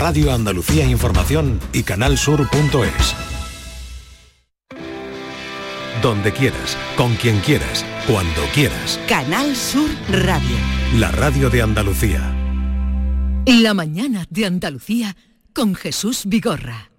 Radio Andalucía Información y canalsur.es. Donde quieras, con quien quieras, cuando quieras. Canal Sur Radio. La radio de Andalucía. La mañana de Andalucía con Jesús Vigorra.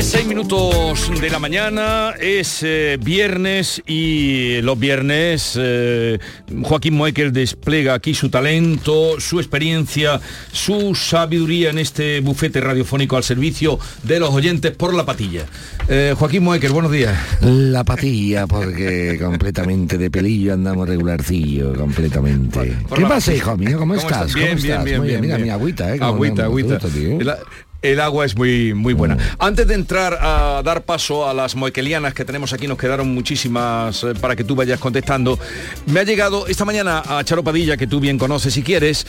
Seis minutos de la mañana, es eh, viernes y los viernes eh, Joaquín Moekel despliega aquí su talento, su experiencia, su sabiduría en este bufete radiofónico al servicio de los oyentes por la patilla. Eh, Joaquín Moekel, buenos días. La patilla, porque completamente de pelillo andamos regularcillo, completamente. ¿Qué pasa, hijo mío? ¿Cómo, estás? Bien, ¿Cómo bien, estás? bien, Muy bien, Mira mi agüita, ¿eh? Agüita, agüita. gusta. El, agua es muy, muy buena. Antes de entrar a dar paso a las moequelianas que tenemos aquí, nos quedaron muchísimas eh, para que tú vayas contestando. Me ha llegado esta mañana a Charo Padilla, que tú bien conoces si quieres,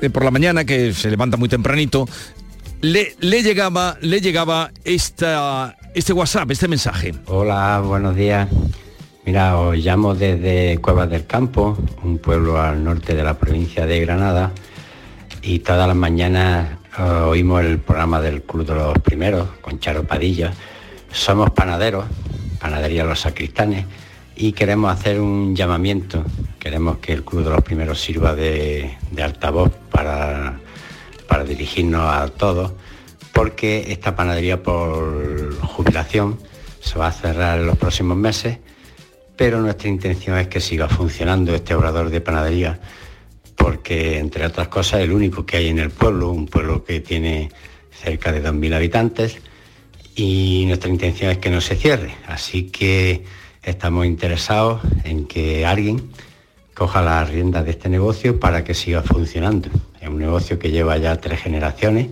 eh, por la mañana, que se levanta muy tempranito, le, le llegaba, le llegaba esta, este WhatsApp, este mensaje. Hola, buenos días. Mira, os llamo desde Cuevas del Campo, un pueblo al norte de la provincia de Granada, y todas las mañanas oímos el programa del Club de los Primeros con Charo Padilla. Somos panaderos, panadería Los Sacristanes, y queremos hacer un llamamiento. Queremos que el Club de los Primeros sirva de, de altavoz para, para dirigirnos a todos, porque esta panadería por jubilación se va a cerrar en los próximos meses, pero nuestra intención es que siga funcionando este obrador de panadería, porque entre otras cosas el único que hay en el pueblo, un pueblo que tiene cerca de 2.000 habitantes, y nuestra intención es que no se cierre. Así que estamos interesados en que alguien coja las riendas de este negocio para que siga funcionando. Es un negocio que lleva ya tres generaciones,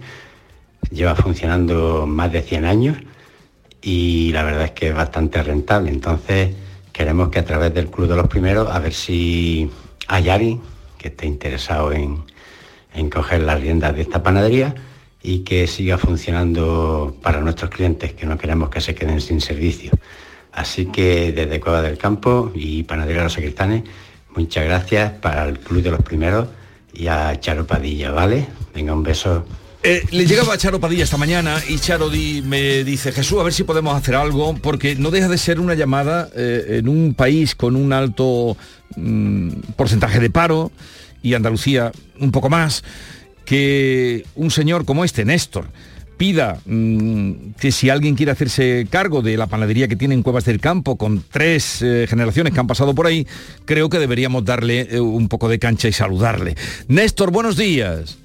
lleva funcionando más de 100 años y la verdad es que es bastante rentable. Entonces queremos que a través del Club de los Primeros, a ver si hay alguien que esté interesado en, en coger las riendas de esta panadería y que siga funcionando para nuestros clientes, que no queremos que se queden sin servicio. Así que desde Cueva del Campo y Panadería Los Sacristanes, muchas gracias para el Club de los Primeros y a Charo Padilla, ¿vale? Venga, un beso. Eh, le llegaba a Charo Padilla esta mañana y Charo me dice, Jesús, a ver si podemos hacer algo, porque no deja de ser una llamada eh, en un país con un alto mm, porcentaje de paro y Andalucía un poco más, que un señor como este, Néstor, pida mm, que si alguien quiere hacerse cargo de la panadería que tiene en Cuevas del Campo, con tres eh, generaciones que han pasado por ahí, creo que deberíamos darle un poco de cancha y saludarle. Néstor, buenos días.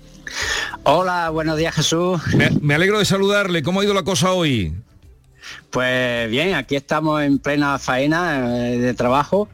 Hola, buenos días Jesús. Me, me alegro de saludarle. ¿Cómo ha ido la cosa hoy? Pues bien, aquí estamos en plena faena eh, de trabajo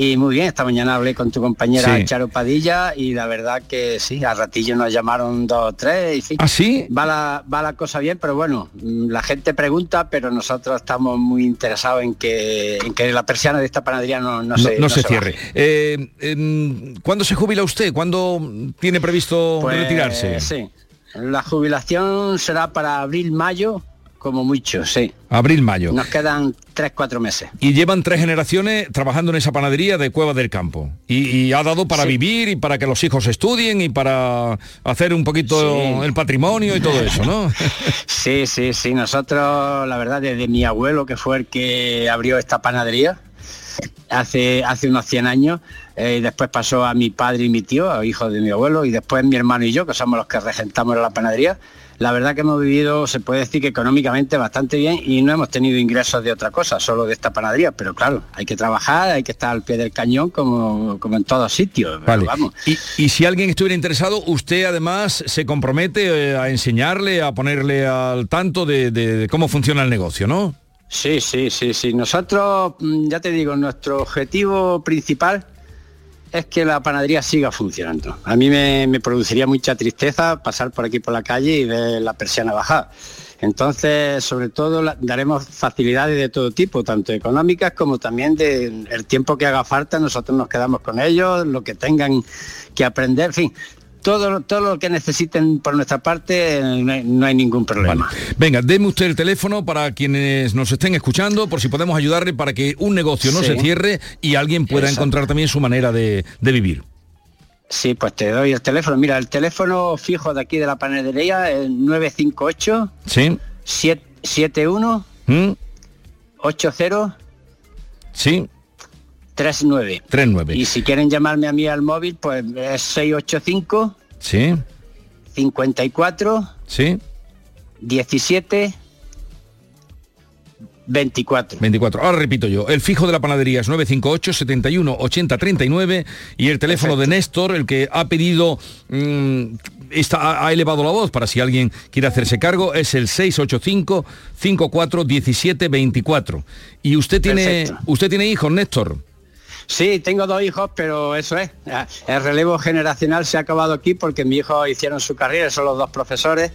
y muy bien, esta mañana hablé con tu compañera Sí. Charo Padilla y la verdad que sí, al ratillo nos llamaron dos o tres y sí. ¿Ah, sí? Va la, va la cosa bien, pero bueno, mm, la gente pregunta, pero nosotros estamos muy interesados en que, en que la persiana de esta panadería no, no No, se, no se cierre. Eh, em, ¿Cuándo se jubila usted? ¿Cuándo tiene previsto Pues, retirarse? Sí, la jubilación será para abril-mayo, como mucho, sí. Abril, mayo. Nos quedan tres, cuatro meses. Y llevan tres generaciones trabajando en esa panadería de Cueva del Campo. Y, y ha dado para Sí. vivir y para que los hijos estudien y para hacer un poquito Sí. el patrimonio y todo eso, ¿no? Sí, sí, sí. Nosotros, la verdad, desde mi abuelo, que fue el que abrió esta panadería hace, hace unos 100 años, eh, y después pasó a mi padre y mi tío, hijos de mi abuelo, y después mi hermano y yo, que somos los que regentamos la panadería. La verdad que hemos vivido, se puede decir que económicamente bastante bien y no hemos tenido ingresos de otra cosa, solo de esta panadería. Pero claro, hay que trabajar, hay que estar al pie del cañón como, como en todos sitios. Vale. vamos. Y, y si alguien estuviera interesado, usted además se compromete eh, a enseñarle, a ponerle al tanto de, de- de cómo funciona el negocio, ¿no? Sí, sí, sí, sí. Nosotros, mm, ya te digo, nuestro objetivo principal es que la panadería siga funcionando. A mí me, produciría mucha tristeza pasar por aquí por la calle y ver la persiana bajar. Entonces, sobre todo, daremos facilidades de todo tipo, tanto económicas como también de el tiempo que haga falta, nosotros nos quedamos con ellos, lo que tengan que aprender, en fin, todo, todo lo que necesiten por nuestra parte, no hay, ningún problema. Venga, deme usted el teléfono para quienes nos estén escuchando, por si podemos ayudarle para que un negocio no se cierre y alguien pueda encontrar también su manera de, vivir. Sí, pues te doy el teléfono. Mira, el teléfono fijo de aquí de la panadería es 958 sí 71 80 ¿Mm? Sí. 39. 39. Y si quieren llamarme a mí al móvil, pues es 685. Sí. 54. Sí. 17. 24. 24. Ahora repito yo, el fijo de la panadería es 958 71 80 39 y el teléfono de Néstor, el que ha pedido, mm, está, ha elevado la voz para si alguien quiere hacerse cargo, es el 685 54 17 24. Y usted tiene, usted tiene hijos, Néstor. Sí, tengo dos hijos, pero eso es. El relevo generacional se ha acabado aquí porque mis hijos hicieron su carrera, son los dos profesores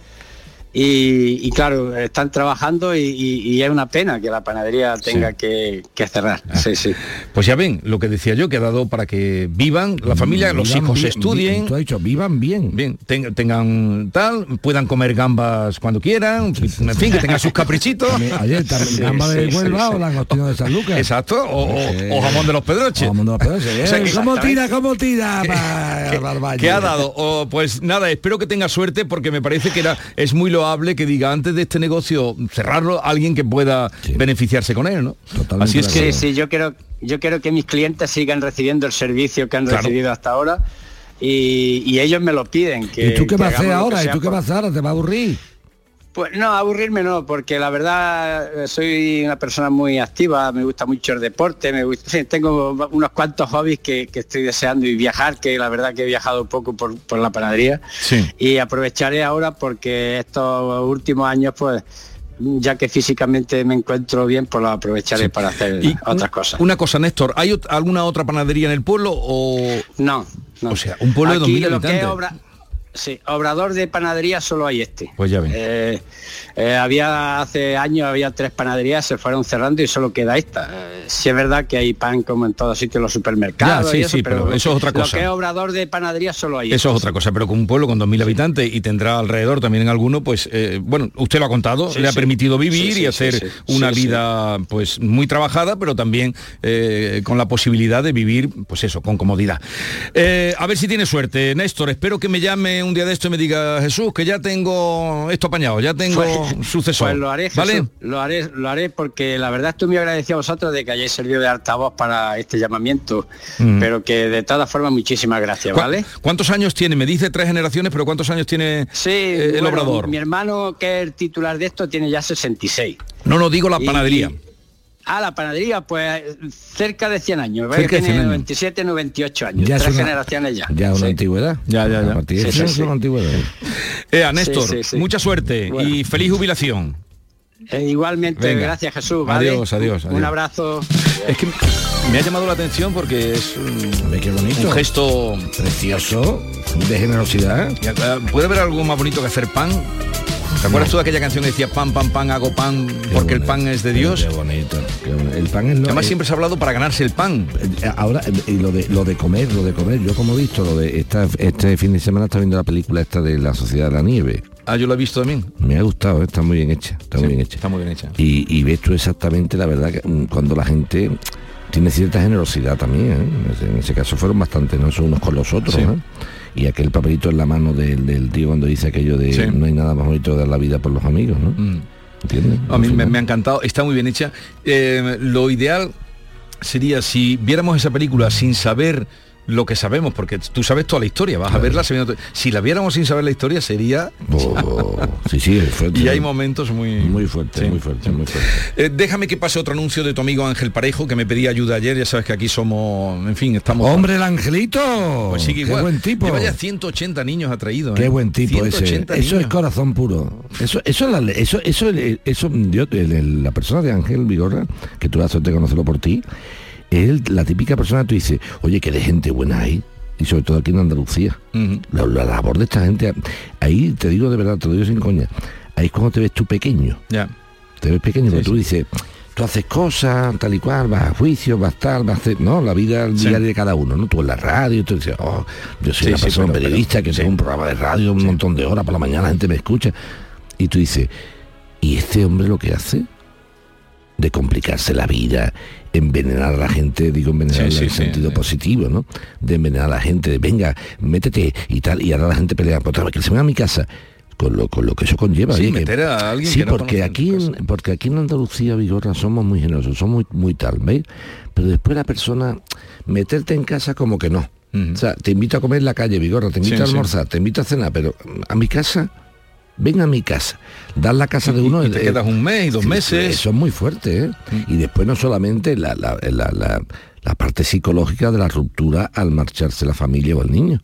y, claro, están trabajando y, es una pena que la panadería tenga que, cerrar. Ah. Sí, sí. Pues ya ven, lo que decía yo, que ha dado para que vivan, la familia, los hijos estudien. tú has dicho, vivan bien. Bien, tengan tal, puedan comer gambas cuando quieran, en fin, que tengan sus caprichitos. Ayer, gamba de Huelva o la de San Lucas. Exacto, o, jamón de los pedroches. jamón de los pedroches. ¿Cómo tira, cómo tira? ¿Qué, ha dado? pues nada, espero que tenga suerte porque me parece que era, es muy lo que diga antes de este negocio cerrarlo alguien que pueda beneficiarse con él, ¿no? Así es que sí, yo quiero yo quiero que mis clientes sigan recibiendo el servicio que han recibido hasta ahora y, ellos me lo piden. Que, ¿Y tú qué vas a hacer ahora? ¿Y tú qué vas a hacer? ¿Te va a aburrir? Pues no, aburrirme no, porque la verdad eh, soy una persona muy activa, me gusta mucho el deporte, me gusta, tengo unos cuantos hobbies que, estoy deseando y viajar, que la verdad que he viajado poco por, la panadería. Y aprovecharé ahora porque estos últimos años pues ya que físicamente me encuentro bien, pues lo aprovecharé para hacer otras cosas. Una cosa, Néstor, ¿hay alguna otra panadería en el pueblo o...? No, no. O sea, un pueblo de 2.000 habitantes. Sí, obrador de panadería solo hay este. Pues ya ven. Eh, eh, había hace años había tres panaderías, se fueron cerrando y solo queda esta. Eh, sí es verdad que hay pan como en todos sitios los supermercados. sí, sí, pero, eso es otra cosa. Lo que es obrador de panadería solo hay. Eso es otra cosa, pero con un pueblo con 2.000 habitantes y tendrá alrededor también en alguno, pues bueno, usted lo ha contado, le ha permitido vivir y hacer una vida pues muy trabajada, pero también con la posibilidad de vivir, pues eso, con comodidad. a ver si tiene suerte, Néstor. Espero que me llame un día de esto y me diga, Jesús, que ya tengo esto apañado, ya tengo pues, sucesor. Pues lo haré, ¿vale? lo haré, lo haré porque la verdad estoy muy agradecido a vosotros de que hayáis servido de altavoz para este llamamiento, mm. pero que de todas formas muchísimas gracias, ¿vale? ¿Cuántos años tiene? Me dice tres generaciones, pero ¿cuántos años tiene sí, eh, el obrador? Mi hermano, que es el titular de esto, tiene ya 66. No, no digo la panadería. Ah, la panadería, pues cerca de 100 años. Cerca tiene 97, 98 años. Ya tres generaciones ya. Ya una antigüedad. Ya, ya, ya. Sí, una antigüedad. Eh, Néstor, mucha suerte y feliz jubilación. Eh, igualmente, gracias Jesús. Adiós, adiós, Un abrazo. Es que me ha llamado la atención porque es un, qué bonito. un gesto precioso de generosidad. ¿Puede haber algo más bonito que hacer pan? ¿Te acuerdas tú de aquella canción que decía pan, pan, pan, hago pan porque el pan es de Dios? Qué bonito. el pan es Además siempre se ha hablado para ganarse el pan. Eh, ahora, eh, y lo de lo de comer, lo de comer, yo como he visto, lo de esta, este fin de semana está viendo la película esta de la Sociedad de la Nieve. Ah, yo lo he visto también. Me ha gustado, está muy bien hecha. Está muy bien hecha. Está muy bien hecha. Y, ves tú exactamente la verdad que mm, cuando la gente tiene cierta generosidad también, ¿eh? en ese caso fueron bastante, no son unos con los otros y aquel papelito en la mano del, tío cuando dice aquello de no hay nada más bonito de dar la vida por los amigos, ¿no? Mm. ¿Entiendes? A mí me, ha encantado, está muy bien hecha. Eh, lo ideal sería si viéramos esa película sin saber lo que sabemos, porque tú sabes toda la historia, vas a verla Si la viéramos sin saber la historia sería... Oh, sí, sí, fuerte. Y hay momentos muy... Muy fuertes, muy fuerte, muy fuerte. Eh, déjame que pase otro anuncio de tu amigo Ángel Parejo, que me pedía ayuda ayer, ya sabes que aquí somos, en fin, estamos... ¡Hombre, el Angelito! Pues sigue igual. Qué buen tipo. Lleva ya 180 niños ha traído. Qué ¿eh? buen tipo ese. Eso es corazón puro. Eso, eso, la, eso, eso, eso, yo, la persona de Ángel Vigorra, que tú suerte de conocerlo por ti, es la típica persona que tú dices, oye, que de gente buena hay y sobre todo aquí en Andalucía. la, labor de esta gente, ahí te digo de verdad, te lo digo sin coña, ahí es cuando te ves tú pequeño. Ya. Te ves pequeño, porque tú dices, tú haces cosas, tal y cual, vas a juicio, vas tal, vas a hacer, no, la vida Sí. diaria de cada uno, ¿no? Tú en la radio, tú dices, oh, yo soy Sí, una sí, persona pero- periodista que tengo sí. un programa de radio, un montón de horas por la mañana, la gente me escucha. Y tú dices, ¿y este hombre lo que hace? De complicarse la vida, envenenar a la gente, digo envenenar Sí, en el sí, sentido sí. positivo, ¿no? De envenenar a la gente, de venga, métete y tal, y ahora la gente pelea, "Pues otra vez que se venga a mi casa, con lo, con lo que eso conlleva. Sí, oye, que- meter a alguien Sí, que no porque aquí, en, porque aquí en Andalucía, Vigorra, somos muy generosos, somos muy, muy tal, ¿veis? Pero después la persona, meterte en casa como que no. O sea, te invito a comer en la calle, Vigorra, te invito Sí, a sí. almorzar, te invito a cenar, pero a mi casa, ven a mi casa. Dar la casa de uno... y te eh, quedas un mes y dos meses. Mm. Eso es muy fuerte, ¿eh? Y después no solamente la, la- la- la- parte psicológica de la ruptura al marcharse la familia o el niño.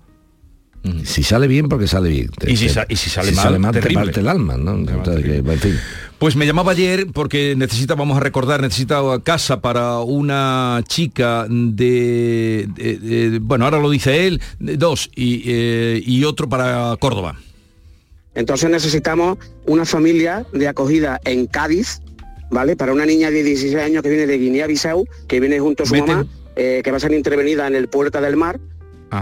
Si sale bien, porque sale bien. Y si sa- y si sale mal, te terrible. parte el alma, ¿no? Entonces, que, en fin. Pues me llamaba ayer porque necesita, vamos a recordar, necesita casa para una chica de, de- de- bueno, ahora lo dice él, dos, y, eh, y otro para Córdoba. Entonces necesitamos una familia de acogida en Cádiz, ¿vale? Para una niña de 16 años que viene de Guinea-Bissau, que viene junto a su mamá, eh, que va a ser intervenida en el Puerta del Mar.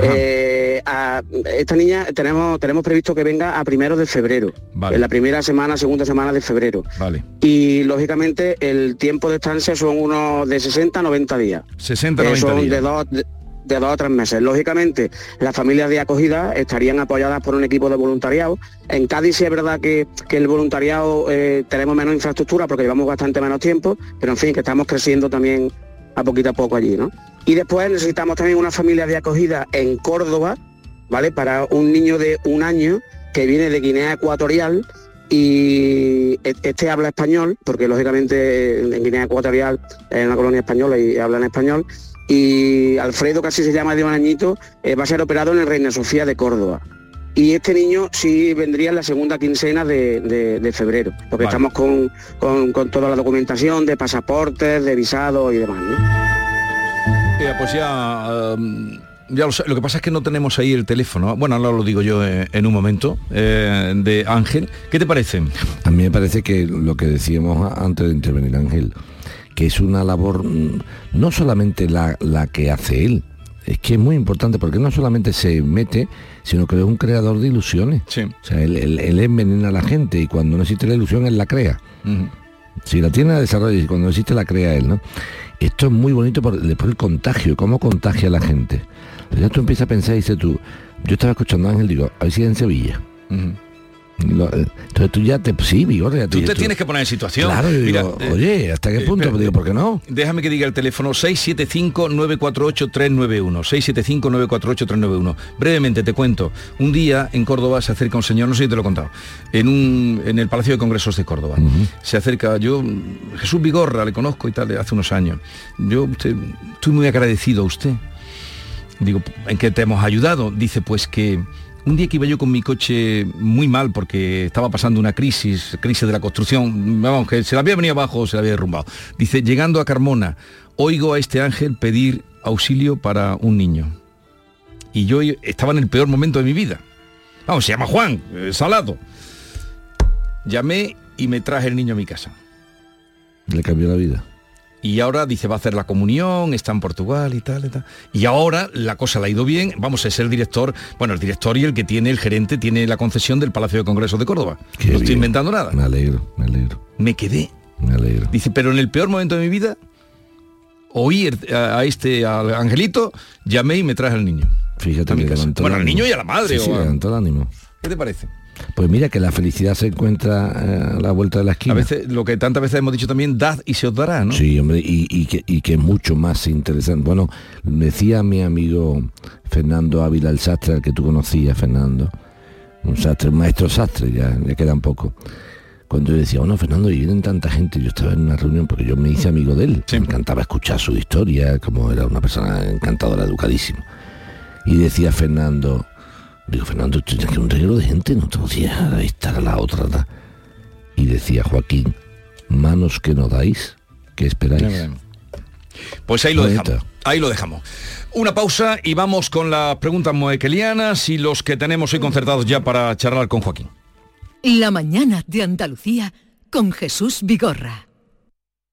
Eh, a- esta niña tenemos, tenemos previsto que venga a primero de febrero, Vale. en la primera semana, segunda semana de febrero. Vale. Y lógicamente el tiempo de estancia son unos de 60 a 90 días. 60, Eh, 90 son días. de dos, de, de dos a tres meses. Lógicamente, las familias de acogida estarían apoyadas por un equipo de voluntariado. En Cádiz sí es verdad que, que el voluntariado eh, tenemos menos infraestructura porque llevamos bastante menos tiempo, pero en fin, que estamos creciendo también a poquito a poco allí, ¿no? Y después necesitamos también una familia de acogida en Córdoba, ¿vale? Para un niño de un año que viene de Guinea Ecuatorial y e- este habla español, porque lógicamente en Guinea Ecuatorial es una colonia española y hablan español. Y Alfredo, casi se llama de un añito, eh, va a ser operado en el Reina Sofía de Córdoba. Y este niño sí vendría en la segunda quincena de, de- de febrero, porque Vale. estamos con, con- con toda la documentación de pasaportes, de visados y demás. ¿no? Eh, pues ya, um, ya lo, que pasa es que no tenemos ahí el teléfono. Bueno, ahora lo digo yo eh, en un momento, eh, de Ángel. ¿Qué te parece? A mí me parece que lo que decíamos antes de intervenir Ángel, que es una labor mm, no solamente la, la que hace él, es que es muy importante porque no solamente se mete, sino que es un creador de ilusiones. Sí. O sea, él, él- él envenena a la gente y cuando no existe la ilusión, él la crea. Si la tiene, la desarrolla y cuando no existe, la crea él, ¿no? Esto es muy bonito por después el contagio, cómo contagia a la gente. Ya tú empiezas a pensar y dices tú, yo estaba escuchando a Ángel, digo, a ver si en Sevilla. Lo- eh, entonces tú ya te, sí, ya Tú te tienes que poner en situación. Claro, yo Mira, digo, eh, oye, ¿hasta qué eh, punto? espera, digo, ¿por qué no? Déjame que diga el teléfono 675-948-391. 675-948-391. Brevemente te cuento. Un día en Córdoba se acerca un señor, no sé si te lo he contado, en, un, en el Palacio de Congresos de Córdoba. Se acerca, yo, Jesús Vigorra, le conozco y tal, hace unos años. Yo usted, estoy muy agradecido a usted. Digo, ¿en qué te hemos ayudado? Dice, pues que un día que iba yo con mi coche muy mal porque estaba pasando una crisis, crisis de la construcción, vamos, que se la había venido abajo, se la había derrumbado. Dice, llegando a Carmona, oigo a este ángel pedir auxilio para un niño. Y yo estaba en el peor momento de mi vida. Vamos, se llama Juan, eh, Salado. Llamé y me traje el niño a mi casa. Le cambió la vida. Y ahora dice, va a hacer la comunión, está en Portugal y tal, y tal. Y ahora la cosa le ha ido bien, vamos a ser el director, bueno, el director y el que tiene, el gerente, tiene la concesión del Palacio de Congresos de Córdoba. Qué no estoy bien. inventando nada. Me alegro, me alegro, Me quedé. me alegro. Dice, pero en el peor momento de mi vida, oí a, a este, al angelito, llamé y me traje al niño. Fíjate a mi que Bueno, al niño y a la madre, Sí, sí, o a- levantó el ánimo. ¿Qué te parece? Pues mira que la felicidad se encuentra eh, a la vuelta de la esquina. A veces, lo que tantas veces hemos dicho también, dad y se os dará, ¿no? Sí, hombre, y, y que, y que es mucho más interesante. Bueno, decía mi amigo Fernando Ávila, el sastre, al que tú conocías, Fernando, un sastre, un maestro sastre, ya le queda un poco. Cuando yo decía, bueno, Fernando, y vienen tanta gente, yo estaba en una reunión porque yo me hice amigo de él, me encantaba escuchar su historia, como era una persona encantadora, educadísima. Y decía Fernando, digo, Fernando, tú tienes que un regalo de gente, no te podías estar a la otra. ta". Y decía Joaquín, manos que no dais, ¿qué esperáis? Pues ahí lo dejamos. Ahí lo dejamos. Una pausa y vamos con las preguntas moequelianas y los que tenemos hoy concertados ya para charlar con Joaquín. La mañana de Andalucía con Jesús Vigorra.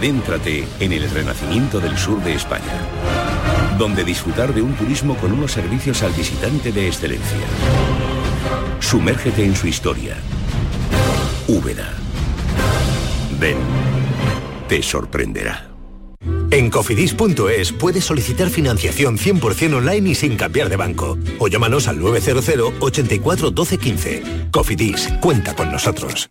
Adéntrate en el renacimiento del sur de España, donde disfrutar de un turismo con unos servicios al visitante de excelencia. Sumérgete en su historia. Úbeda. Ven, te sorprenderá. En cofidis.es puedes solicitar financiación 100% online y sin cambiar de banco. O llámanos al 900 84 12 15. Cofidis, cuenta con nosotros.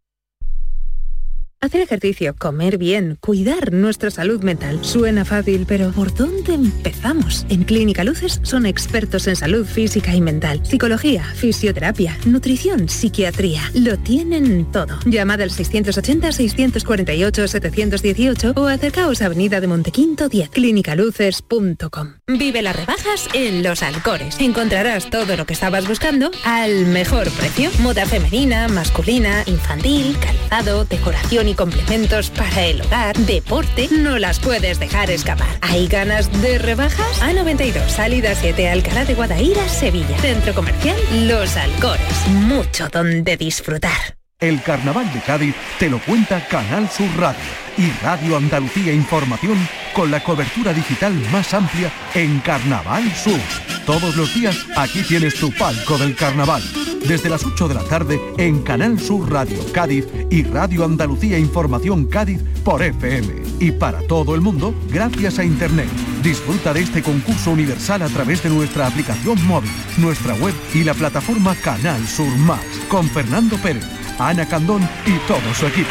Hacer ejercicio, comer bien, cuidar nuestra salud mental. Suena fácil, pero ¿por dónde empezamos? En Clínica Luces son expertos en salud física y mental, psicología, fisioterapia, nutrición, psiquiatría. Lo tienen todo. Llamad al 680-648-718 o acercaos a Avenida de Montequinto 10, clínicaluces.com. Vive las rebajas en Los Alcores. Encontrarás todo lo que estabas buscando al mejor precio. Moda femenina, masculina, infantil, calzado, decoración y complementos para el hogar, deporte, no las puedes dejar escapar. ¿Hay ganas de rebajas? A92, salida 7, Alcalá de Guadaira, Sevilla. Centro Comercial Los Alcores. Mucho donde disfrutar. El Carnaval de Cádiz te lo cuenta Canal Sur Radio y Radio Andalucía Información con la cobertura digital más amplia en Carnaval Sur. Todos los días aquí tienes tu palco del carnaval. Desde las 8 de la tarde en Canal Sur Radio Cádiz y Radio Andalucía Información Cádiz por FM. Y para todo el mundo, gracias a Internet. Disfruta de este concurso universal a través de nuestra aplicación móvil, nuestra web y la plataforma Canal Sur Más, con Fernando Pérez, Ana Candón y todo su equipo.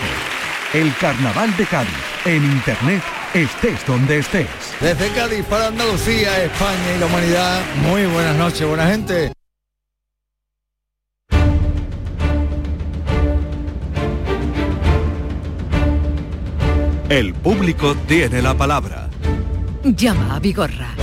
El Carnaval de Cádiz, en Internet, estés donde estés. Desde Cádiz para Andalucía, España y la humanidad, muy buenas noches, buena gente. El público tiene la palabra. Llama a Vigorra.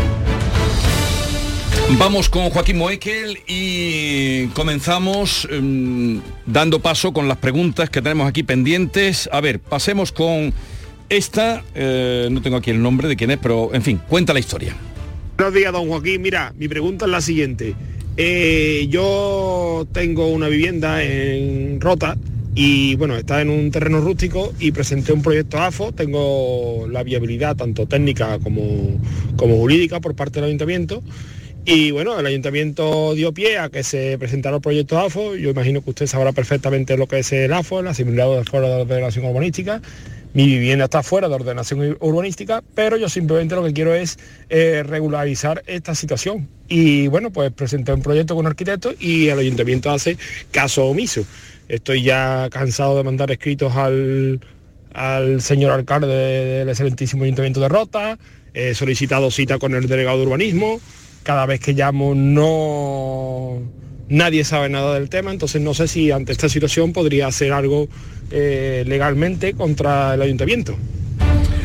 Vamos con Joaquín Moekel y comenzamos em, dando paso con las preguntas que tenemos aquí pendientes. A ver, pasemos con esta, eh, no tengo aquí el nombre de quién es, pero en fin, cuenta la historia. Buenos días, don Joaquín. Mira, mi pregunta es la siguiente. Eh, yo tengo una vivienda en Rota y bueno, está en un terreno rústico y presenté un proyecto AFO, tengo la viabilidad tanto técnica como, como jurídica por parte del ayuntamiento. Y bueno, el ayuntamiento dio pie a que se presentara el proyecto AFO, yo imagino que usted sabrá perfectamente lo que es el AFO, el asimilado de fuera de ordenación urbanística, mi vivienda está fuera de ordenación urbanística, pero yo simplemente lo que quiero es eh, regularizar esta situación. Y bueno, pues presenté un proyecto con un arquitecto y el ayuntamiento hace caso omiso. Estoy ya cansado de mandar escritos al, al señor alcalde del excelentísimo Ayuntamiento de Rota, he solicitado cita con el delegado de urbanismo, cada vez que llamo no nadie sabe nada del tema, entonces no sé si ante esta situación podría hacer algo eh, legalmente contra el ayuntamiento.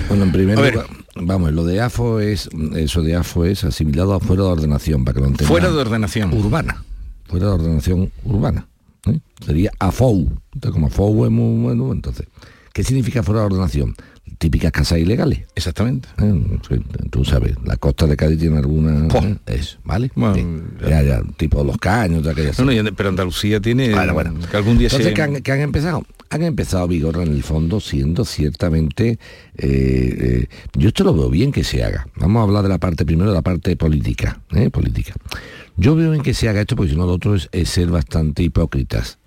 Bueno, en primer lugar, vamos, lo de AFO es, eso de AFO es asimilado a fuera de ordenación, para que lo entiendan. Fuera de ordenación. Urbana, fuera de ordenación urbana. ¿eh? Sería AFOU, entonces como AFOU es muy bueno, entonces, ¿qué significa fuera de ordenación? Típicas casas ilegales. Exactamente. Eh, tú sabes, la costa de Cádiz tiene alguna... ¿eh? Es, ¿Vale? Bueno, ya, ya, tipo los caños, ya que no, no, pero Andalucía tiene... Bueno, bueno. Que algún día Entonces, se... ¿qué han, ¿qué han empezado? Han empezado Vigor en el fondo siendo ciertamente... Eh, yo esto lo veo bien que se haga. Vamos a hablar de la parte primero, de la parte política. política. Yo veo bien que se haga esto porque si no lo otro es, es ser bastante hipócritas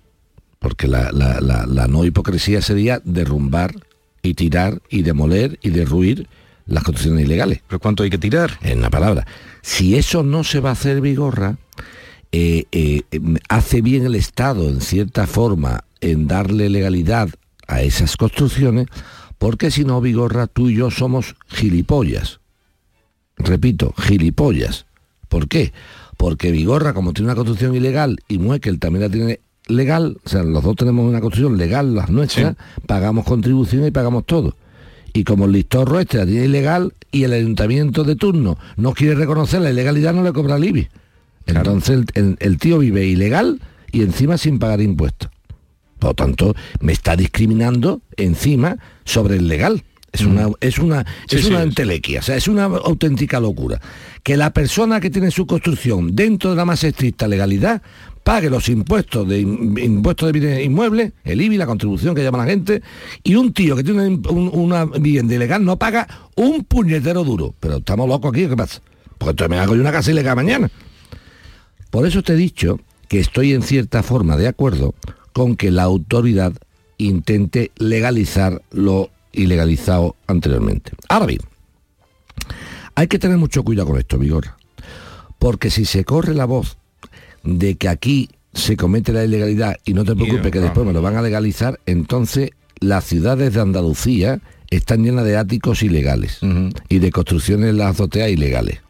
porque la, la- la- la no hipocresía sería derrumbar y tirar y demoler y derruir las construcciones ilegales. ¿Pero cuánto hay que tirar? En la palabra. Si eso no se va a hacer, Vigorra, eh, eh, hace bien el Estado, en cierta forma, en darle legalidad a esas construcciones, porque si no, Vigorra, tú y yo somos gilipollas. Repito, gilipollas. ¿Por qué? Porque Vigorra, como tiene una construcción ilegal, y Muekel también la tiene legal, o sea, los dos tenemos una construcción legal, las nuestras, pagamos contribuciones y pagamos todo. Y como el listorro este la tiene ilegal y el ayuntamiento de turno no quiere reconocer la ilegalidad, no le cobra el IBI. Entonces el, el- el tío vive ilegal y encima sin pagar impuestos. Por lo tanto, me está discriminando encima sobre el legal. Es una, es una, Sí, es sí. una entelequia, o sea, es una auténtica locura. Que la persona que tiene su construcción dentro de la más estricta legalidad pague los impuestos de impuestos de bienes inmuebles, el IBI, la contribución que llama la gente, y un tío que tiene un- una vivienda ilegal no paga un puñetero duro. Pero estamos locos aquí, ¿o ¿qué pasa? Porque entonces me hago yo una casa ilegal mañana. Por eso te he dicho que estoy en cierta forma de acuerdo con que la autoridad intente legalizar lo ilegalizado anteriormente. Ahora bien, hay que tener mucho cuidado con esto, Vigor, porque si se corre la voz de que aquí se comete la ilegalidad y no te preocupes que después me lo van a legalizar, entonces las ciudades de Andalucía están llenas de áticos ilegales y de construcciones en las azoteas ilegales.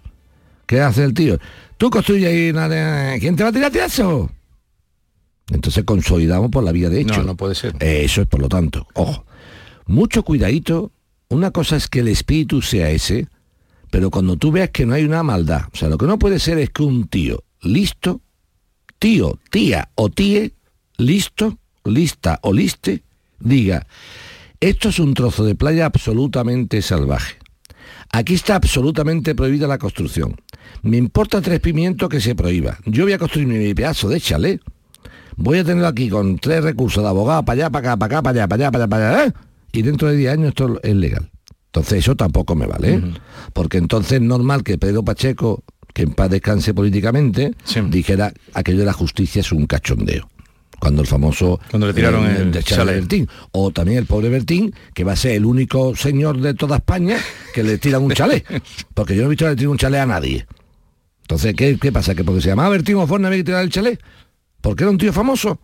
¿Qué hace el tío? Tú construyes ahí una ¿Quién te va a tirar eso? Entonces consolidamos por la vía de hecho. No, no puede ser. Eso es por lo tanto. Ojo. Mucho cuidadito. Una cosa es que el espíritu sea ese, pero cuando tú veas que no hay una maldad, o sea, lo que no puede ser es que un tío listo, tío, tía o tíe, listo, lista o liste, diga, esto es un trozo de playa absolutamente salvaje. Aquí está absolutamente prohibida la construcción. Me importa tres pimientos que se prohíba. Yo voy a construir mi pedazo de chalet. Voy a tenerlo aquí con tres recursos de abogado para allá, para acá, para acá, para allá, para allá, para allá, para allá, ¿eh? y dentro de 10 años esto es legal. Entonces eso tampoco me vale, ¿eh? porque entonces es normal que Pedro Pacheco, que en paz descanse políticamente, dijera aquello de la justicia es un cachondeo. Cuando el famoso Cuando le tiraron el de. Bertín. O también el pobre Bertín, que va a ser el único señor de toda España que le tiran un chalet. Porque yo no he visto que le tiren un chalet a nadie. Entonces, ¿qué, qué pasa? ¿Que porque se llamaba Bertín Osborne había que tirar el chalet? ¿Porque era un tío famoso?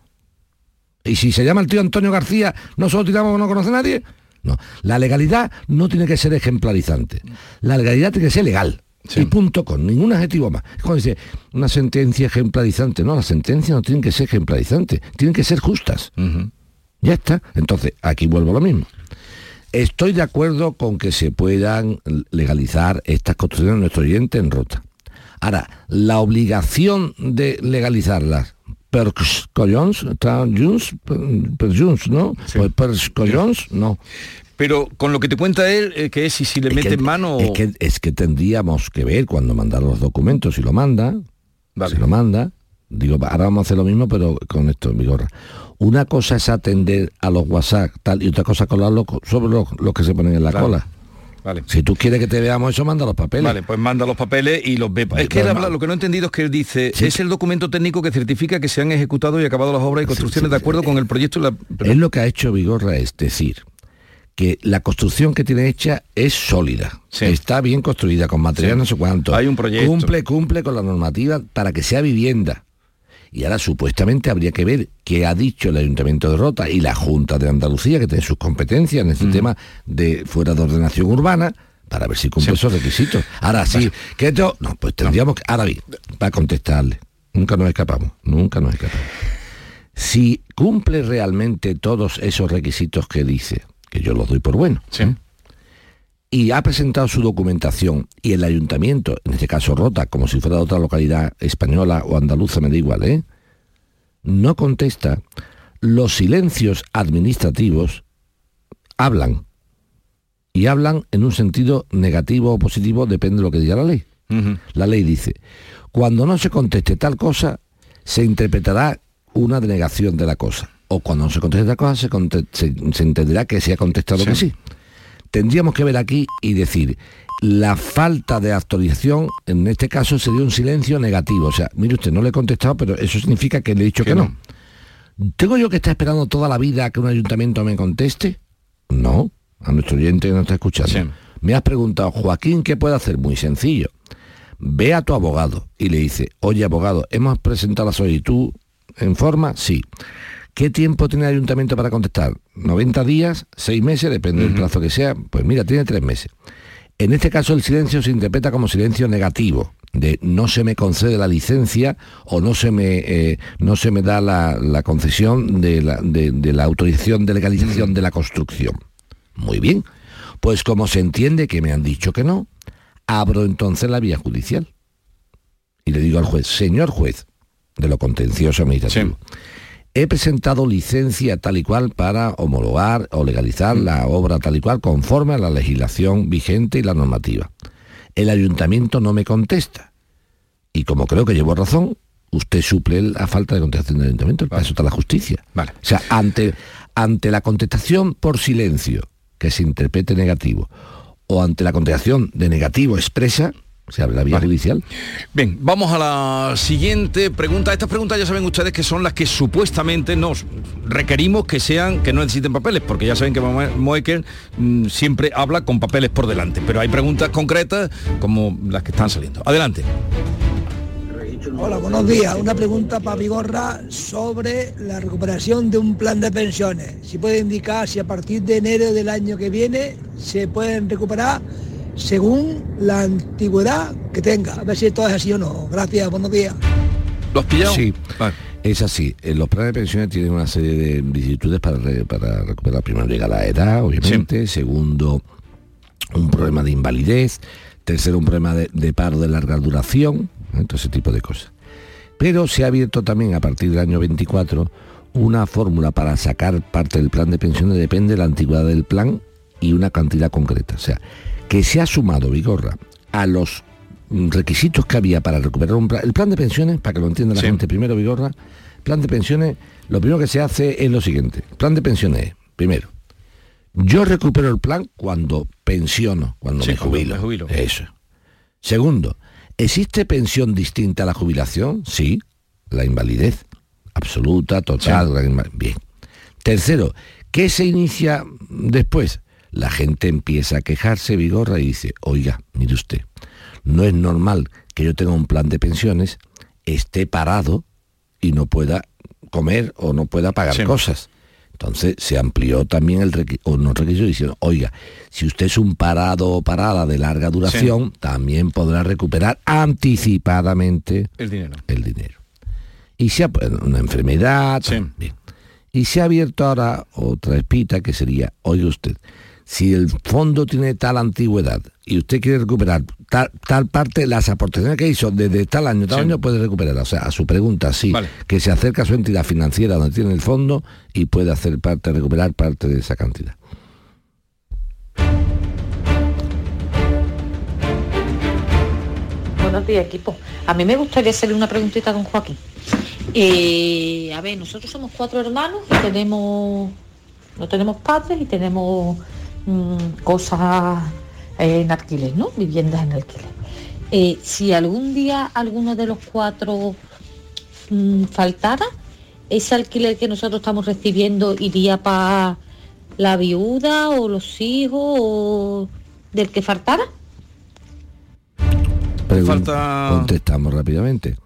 Y si se llama el tío Antonio García, ¿no solo tiramos no conoce a nadie? No. La legalidad no tiene que ser ejemplarizante. La legalidad tiene que ser legal. Y punto con ningún adjetivo más. Es como dice, una sentencia ejemplarizante. No, las sentencias no tienen que ser ejemplarizantes, tienen que ser justas. Ya está. Entonces, aquí vuelvo a lo mismo. Estoy de acuerdo con que se puedan legalizar estas construcciones de nuestro oyente en rota. Ahora, la obligación de legalizarlas per collons, tra- junts, per, per junts, ¿no? Pues per collons, no. Pero con lo que te cuenta él, eh, que es si, si le Es mete que- en mano... Es que, es que tendríamos que ver cuando mandar los documentos, si lo manda, si lo manda, digo, ahora vamos a hacer lo mismo, pero con esto en vigor. Una cosa es atender a los WhatsApp tal y otra cosa colarlo co- sobre los, los que se ponen en la Claro. cola. Vale. Si tú quieres que te veamos eso, manda los papeles. Vale, pues manda los papeles y los ve. Es que él habla- lo que no he entendido es que él dice, es el documento técnico que certifica que se han ejecutado y acabado las obras y construcciones de acuerdo con el proyecto la... Es lo que ha hecho Vigorra, es decir, que la construcción que tiene hecha es sólida, está bien construida, con material Sí. no sé cuánto. Hay un proyecto. Cumple, cumple con la normativa para que sea vivienda. Y ahora supuestamente habría que ver qué ha dicho el Ayuntamiento de Rota y la Junta de Andalucía, que tiene sus competencias en este tema de fuera de ordenación urbana, para ver si cumple esos requisitos. Ahora sí, que esto, no, pues tendríamos que, ahora bien, para contestarle, nunca nos escapamos, nunca nos escapamos. Si cumple realmente todos esos requisitos que dice, que yo los doy por bueno, ¿eh? y ha presentado su documentación y el ayuntamiento, en este caso Rota, como si fuera de otra localidad española o andaluza, me da igual, ¿eh? no contesta, los silencios administrativos hablan. Y hablan en un sentido negativo o positivo, depende de lo que diga la ley. La ley dice, cuando no se conteste tal cosa, se interpretará una denegación de la cosa. O cuando no se conteste tal cosa, se, conte- se- se entenderá que se ha contestado que sí. Tendríamos que ver aquí y decir, la falta de actualización, en este caso, sería un silencio negativo. O sea, mire usted, no le he contestado, pero eso significa que le he dicho que, no. ¿Tengo yo que estar esperando toda la vida que un ayuntamiento me conteste? No, a nuestro oyente que nos está escuchando. Me has preguntado, Joaquín, ¿qué puede hacer? Muy sencillo. Ve a tu abogado y le dice, oye abogado, hemos presentado la solicitud en forma, sí. ¿Qué tiempo tiene el ayuntamiento para contestar? ¿90 días? ¿6 meses? Depende del plazo que sea. Pues mira, tiene 3 meses. En este caso el silencio se interpreta como silencio negativo, de no se me concede la licencia o no se me, eh, no se me da la, concesión de la, de la autorización de legalización de la construcción. Muy bien, pues como se entiende que me han dicho que no, abro entonces la vía judicial. Y le digo al juez, señor juez, de lo contencioso administrativo, he presentado licencia tal y cual para homologar o legalizar la obra tal y cual conforme a la legislación vigente y la normativa. El ayuntamiento no me contesta. Y como creo que llevo razón, usted suple la falta de contestación del ayuntamiento, para eso está la justicia. Vale. O sea, ante, ante la contestación por silencio, que se interprete negativo, o ante la contestación de negativo expresa, se abre la vía judicial. Bien, vamos a la siguiente pregunta. Estas preguntas ya saben ustedes que son las que supuestamente nos requerimos que sean, que no necesiten papeles, porque ya saben que Moecker mm, siempre habla con papeles por delante, pero hay preguntas concretas como las que están saliendo. Adelante. Hola, buenos días. Una pregunta para Vigorra sobre la recuperación de un plan de pensiones. Si puede indicar si a partir de enero del año que viene se pueden recuperar según la antigüedad que tenga. A ver si esto es así o no. Gracias, buenos días. ¿Los pillado? Sí, es así. Eh, los planes de pensiones tienen una serie de vicisitudes para, para recuperar. Primero llega la edad, obviamente. Segundo, un problema de invalidez. Tercero, un problema de, paro de larga duración. ¿eh? Todo ese tipo de cosas. Pero se ha abierto también a partir del año 24 una fórmula para sacar parte del plan de pensiones. Depende de la antigüedad del plan y una cantidad concreta. O sea, que se ha sumado Vigorra a los requisitos que había para recuperar un plan. El plan de pensiones, para que lo entienda la gente, primero Vigorra, plan de pensiones, lo primero que se hace es lo siguiente. plan de pensiones es, primero, yo recupero el plan cuando pensiono, cuando me, jubilo. Eso. Segundo, ¿existe pensión distinta a la jubilación? Sí, la invalidez absoluta, total. Bien. Tercero, ¿qué se inicia después? La gente empieza a quejarse, Vigorra, y dice, oiga, mire usted, no es normal que yo tenga un plan de pensiones, esté parado y no pueda comer o no pueda pagar cosas. Entonces se amplió también el requisito, diciendo, oiga, si usted es un parado o parada de larga duración, también podrá recuperar anticipadamente el dinero. El dinero. Y si ha una enfermedad, Y se ha abierto ahora otra espita que sería, oiga usted, si el fondo tiene tal antigüedad y usted quiere recuperar tal, parte, las aportaciones que hizo desde tal año, tal año puede recuperar. O sea, a su pregunta, sí, que se acerca a su entidad financiera donde tiene el fondo y puede hacer parte, recuperar parte de esa cantidad. Buenos días, equipo. A mí me gustaría hacerle una preguntita a don Joaquín. Eh, a ver, nosotros somos cuatro hermanos y tenemos, no tenemos padres y tenemos cosas en alquiler, ¿no? Viviendas en alquiler. Eh, si algún día alguno de los cuatro mm, faltara, ese alquiler que nosotros estamos recibiendo iría para la viuda o los hijos o del que faltara. Falta... Contestamos rápidamente.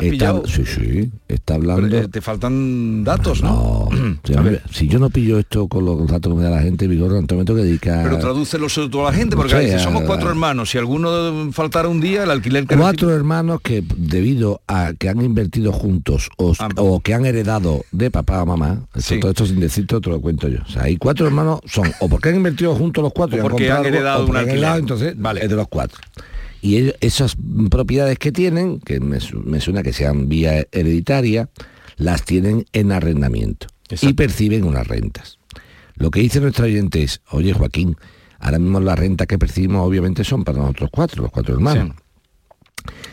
está, Sí, sí, está hablando... Eh, te faltan datos, ¿no? si yo no pillo esto con los datos que me da la gente, Vigor, en momento que dedica... Pero tradúcelo sobre toda la gente, porque somos cuatro hermanos, si alguno faltara un día, el alquiler que Cuatro hermanos que debido a que han invertido juntos o, ah, que han heredado de papá o mamá, todo esto sin decirte, te lo cuento yo. O sea, hay cuatro hermanos, son o porque han invertido juntos los cuatro o porque han, heredado un alquiler. entonces vale. es de los cuatro y esas propiedades que tienen, que me, suena que sean vía hereditaria, las tienen en arrendamiento y perciben unas rentas. Lo que dice nuestro oyente es, oye Joaquín, ahora mismo la renta que percibimos obviamente son para nosotros cuatro, los cuatro hermanos.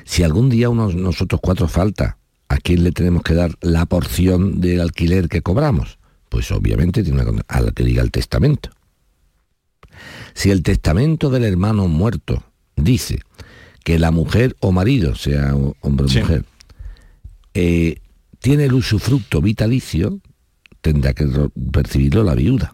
Si algún día uno de nosotros cuatro falta, ¿a quién le tenemos que dar la porción del alquiler que cobramos? Pues obviamente tiene una, al que diga el testamento. Si el testamento del hermano muerto dice que la mujer o marido, sea hombre o mujer, eh, tiene el usufructo vitalicio, tendrá que percibirlo la viuda.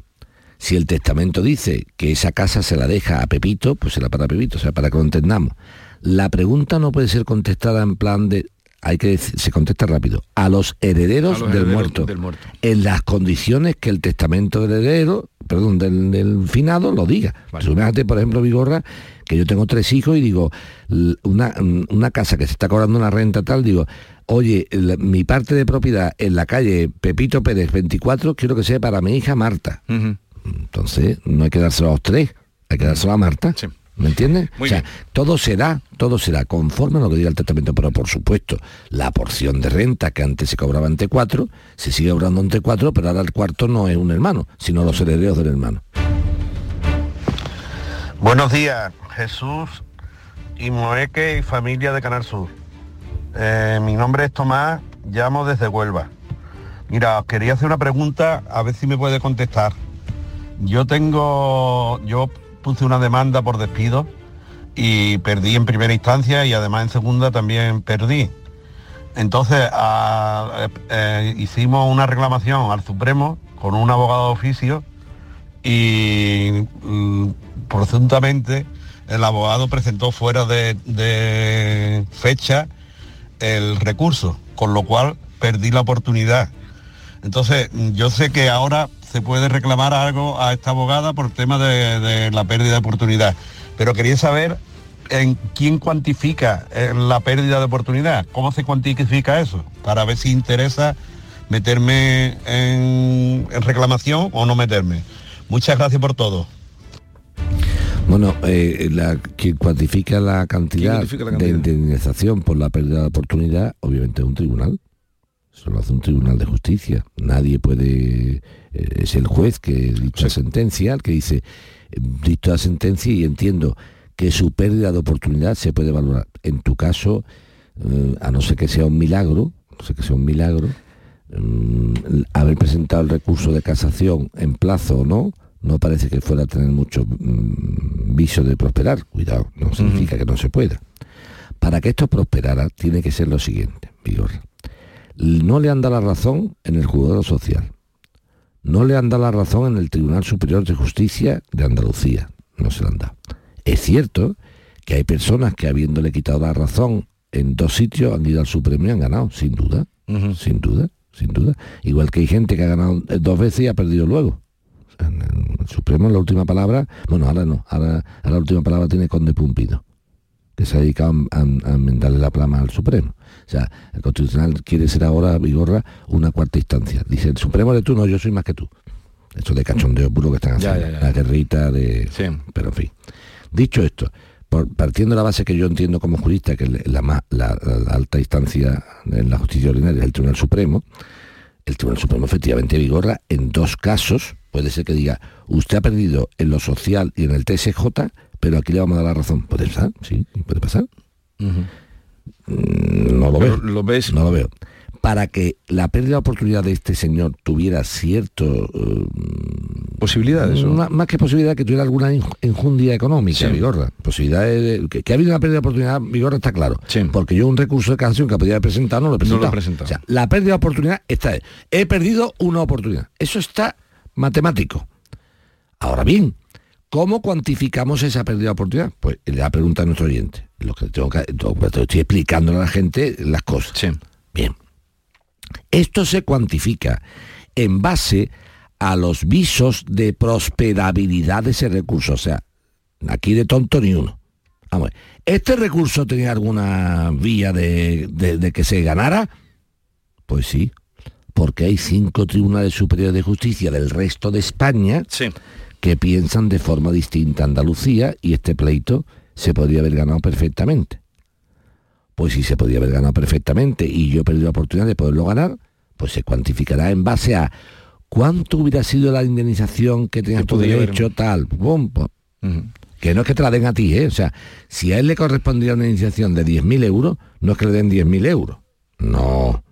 Si el testamento dice que esa casa se la deja a Pepito, pues será para Pepito, o sea, para que lo entendamos. La pregunta no puede ser contestada en plan de, hay que decir, se contesta rápido, a los herederos, A los del, herederos muerto, del muerto. en las condiciones que el testamento del heredero, perdón, del, del finado lo diga. Imagínate, por ejemplo, Vigorra, que yo tengo tres hijos y digo, una, una casa que se está cobrando una renta tal, digo, oye, la- mi parte de propiedad en la calle Pepito Pérez 24 quiero que sea para mi hija Marta. Entonces, no hay que dárselo a los tres, hay que dárselo a Marta. ¿Me entiendes? Muy o sea, bien. todo será, todo será conforme a lo que diga el testamento, pero por supuesto, la porción de renta que antes se cobraba ante cuatro, se sigue cobrando ante cuatro, pero ahora el cuarto no es un hermano, sino los herederos del hermano. Buenos días, Jesús y Moeque y familia de Canal Sur. Eh, mi nombre es Tomás, llamo desde Huelva. Mira, os quería hacer una pregunta, a ver si me puede contestar. Yo tengo, yo puse una demanda por despido y perdí en primera instancia y además en segunda también perdí. Entonces eh, eh, hicimos una reclamación al Supremo con un abogado de oficio y mm, presuntamente el abogado presentó fuera de, fecha el recurso, con lo cual perdí la oportunidad. Entonces, yo sé que ahora se puede reclamar algo a esta abogada por tema de, de la pérdida de oportunidad, pero quería saber en quién cuantifica eh, la pérdida de oportunidad, cómo se cuantifica eso, para ver si interesa meterme en, en reclamación o no meterme. Muchas gracias por todo. Bueno, eh, la, quien cuantifica la cantidad, cuantifica la de cantidad? indemnización por la pérdida de oportunidad, obviamente es un tribunal. Eso lo hace un tribunal de justicia. Nadie puede... eh, es el juez que dicta sentencia, el que dice, eh, dicta sentencia y entiendo que su pérdida de oportunidad se puede valorar. En tu caso, eh, a no ser que sea un milagro, no sé que sea un milagro, mm, haber presentado el recurso de casación en plazo o no, no parece que fuera a tener mucho mm, viso de prosperar. Cuidado, no significa que no se pueda. Para que esto prosperara, tiene que ser lo siguiente, Vigorra. No le han dado la razón en el juzgado social. No le han dado la razón en el Tribunal Superior de Justicia de Andalucía. No se la han dado. Es cierto que hay personas que habiéndole quitado la razón en dos sitios han ido al Supremo y han ganado, sin duda, sin duda, sin duda. Igual que hay gente que ha ganado dos veces y ha perdido luego. En el Supremo la última palabra, bueno, ahora no, ahora, ahora la última palabra tiene Conde Pumpido, que se ha dedicado a, a- a enmendarle la plama al Supremo. O sea, el Constitucional quiere ser ahora, Vigorra, una cuarta instancia. Dice, el Supremo de tú, no, yo soy más que tú. Eso de cachondeo puro que están haciendo. ya, ya. La guerrita de... Pero en fin. Dicho esto, por- partiendo de la base que yo entiendo como jurista, que es la, más, la, la alta instancia en la justicia ordinaria es el Tribunal Supremo, el Tribunal Supremo efectivamente vigorra en dos casos, puede ser que diga, usted ha perdido en lo social y en el TSJ, pero aquí le vamos a dar la razón. ¿Puede pasar? Sí, puede pasar. No lo veo. lo ves. No lo veo. Para que la pérdida de oportunidad de este señor tuviera cierto... eh, Posibilidades. o- Más, que posibilidad que tuviera alguna enjundia económica, Sí. Vigorra. Posibilidades de- que, que ha habido una pérdida de oportunidad, Vigorra está claro. Porque yo un recurso de canción que podía haber presentado no lo he No lo presentado. he presentado. O sea, la pérdida de oportunidad está. He perdido una oportunidad. Eso está matemático. Ahora bien, ¿cómo cuantificamos esa pérdida de oportunidad? Pues la pregunta a nuestro oyente. Lo que tengo que, estoy explicándole a la gente las cosas. Bien. Esto se cuantifica en base a los visos de prosperabilidad de ese recurso. O sea, aquí de tonto ni uno. Vamos, a ver, ¿este recurso tenía alguna vía de, de- de que se ganara? Pues sí, porque hay cinco tribunales superiores de justicia del resto de España que piensan de forma distinta a Andalucía y este pleito se podría haber ganado perfectamente. Pues si se podría haber ganado perfectamente y yo he perdido la oportunidad de poderlo ganar, pues se cuantificará en base a cuánto hubiera sido la indemnización que tenías tu podría haber- derecho, tal. Que no es que te la den a ti, ¿eh? O sea, si a él le correspondía una indemnización de 10.000 euros, no es que le den 10.000 euros. No.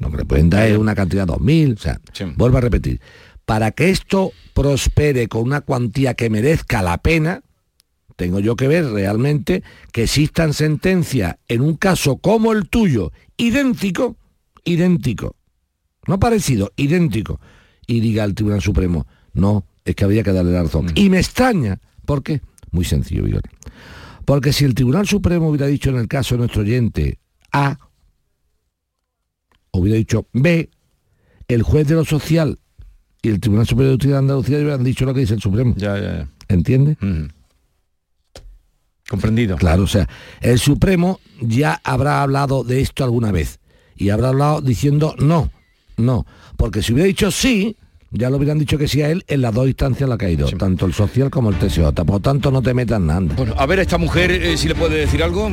Lo que le pueden dar es una cantidad de 2.000. O sea, vuelvo a repetir. Para que esto prospere con una cuantía que merezca la pena, tengo yo que ver realmente que existan sentencias en un caso como el tuyo, idéntico, idéntico, no parecido, idéntico, y diga el Tribunal Supremo, no, es que había que darle la razón. Y me extraña, ¿por qué? Muy sencillo, Vigor. Porque si el Tribunal Supremo hubiera dicho en el caso de nuestro oyente A, hubiera dicho B, el juez de lo social y el Tribunal Superior de Justicia de Andalucía hubieran dicho lo que dice el Supremo. Ya, ya, ya. ¿Entiende? Comprendido. Claro, o sea, el Supremo ya habrá hablado de esto alguna vez y habrá hablado diciendo no, no, porque si hubiera dicho sí, ya lo hubieran dicho que sí a él en las dos instancias la ha caído, tanto el social como el TSJ. Por lo tanto, no te metas nada. Bueno, a ver a esta mujer eh, si le puede decir algo.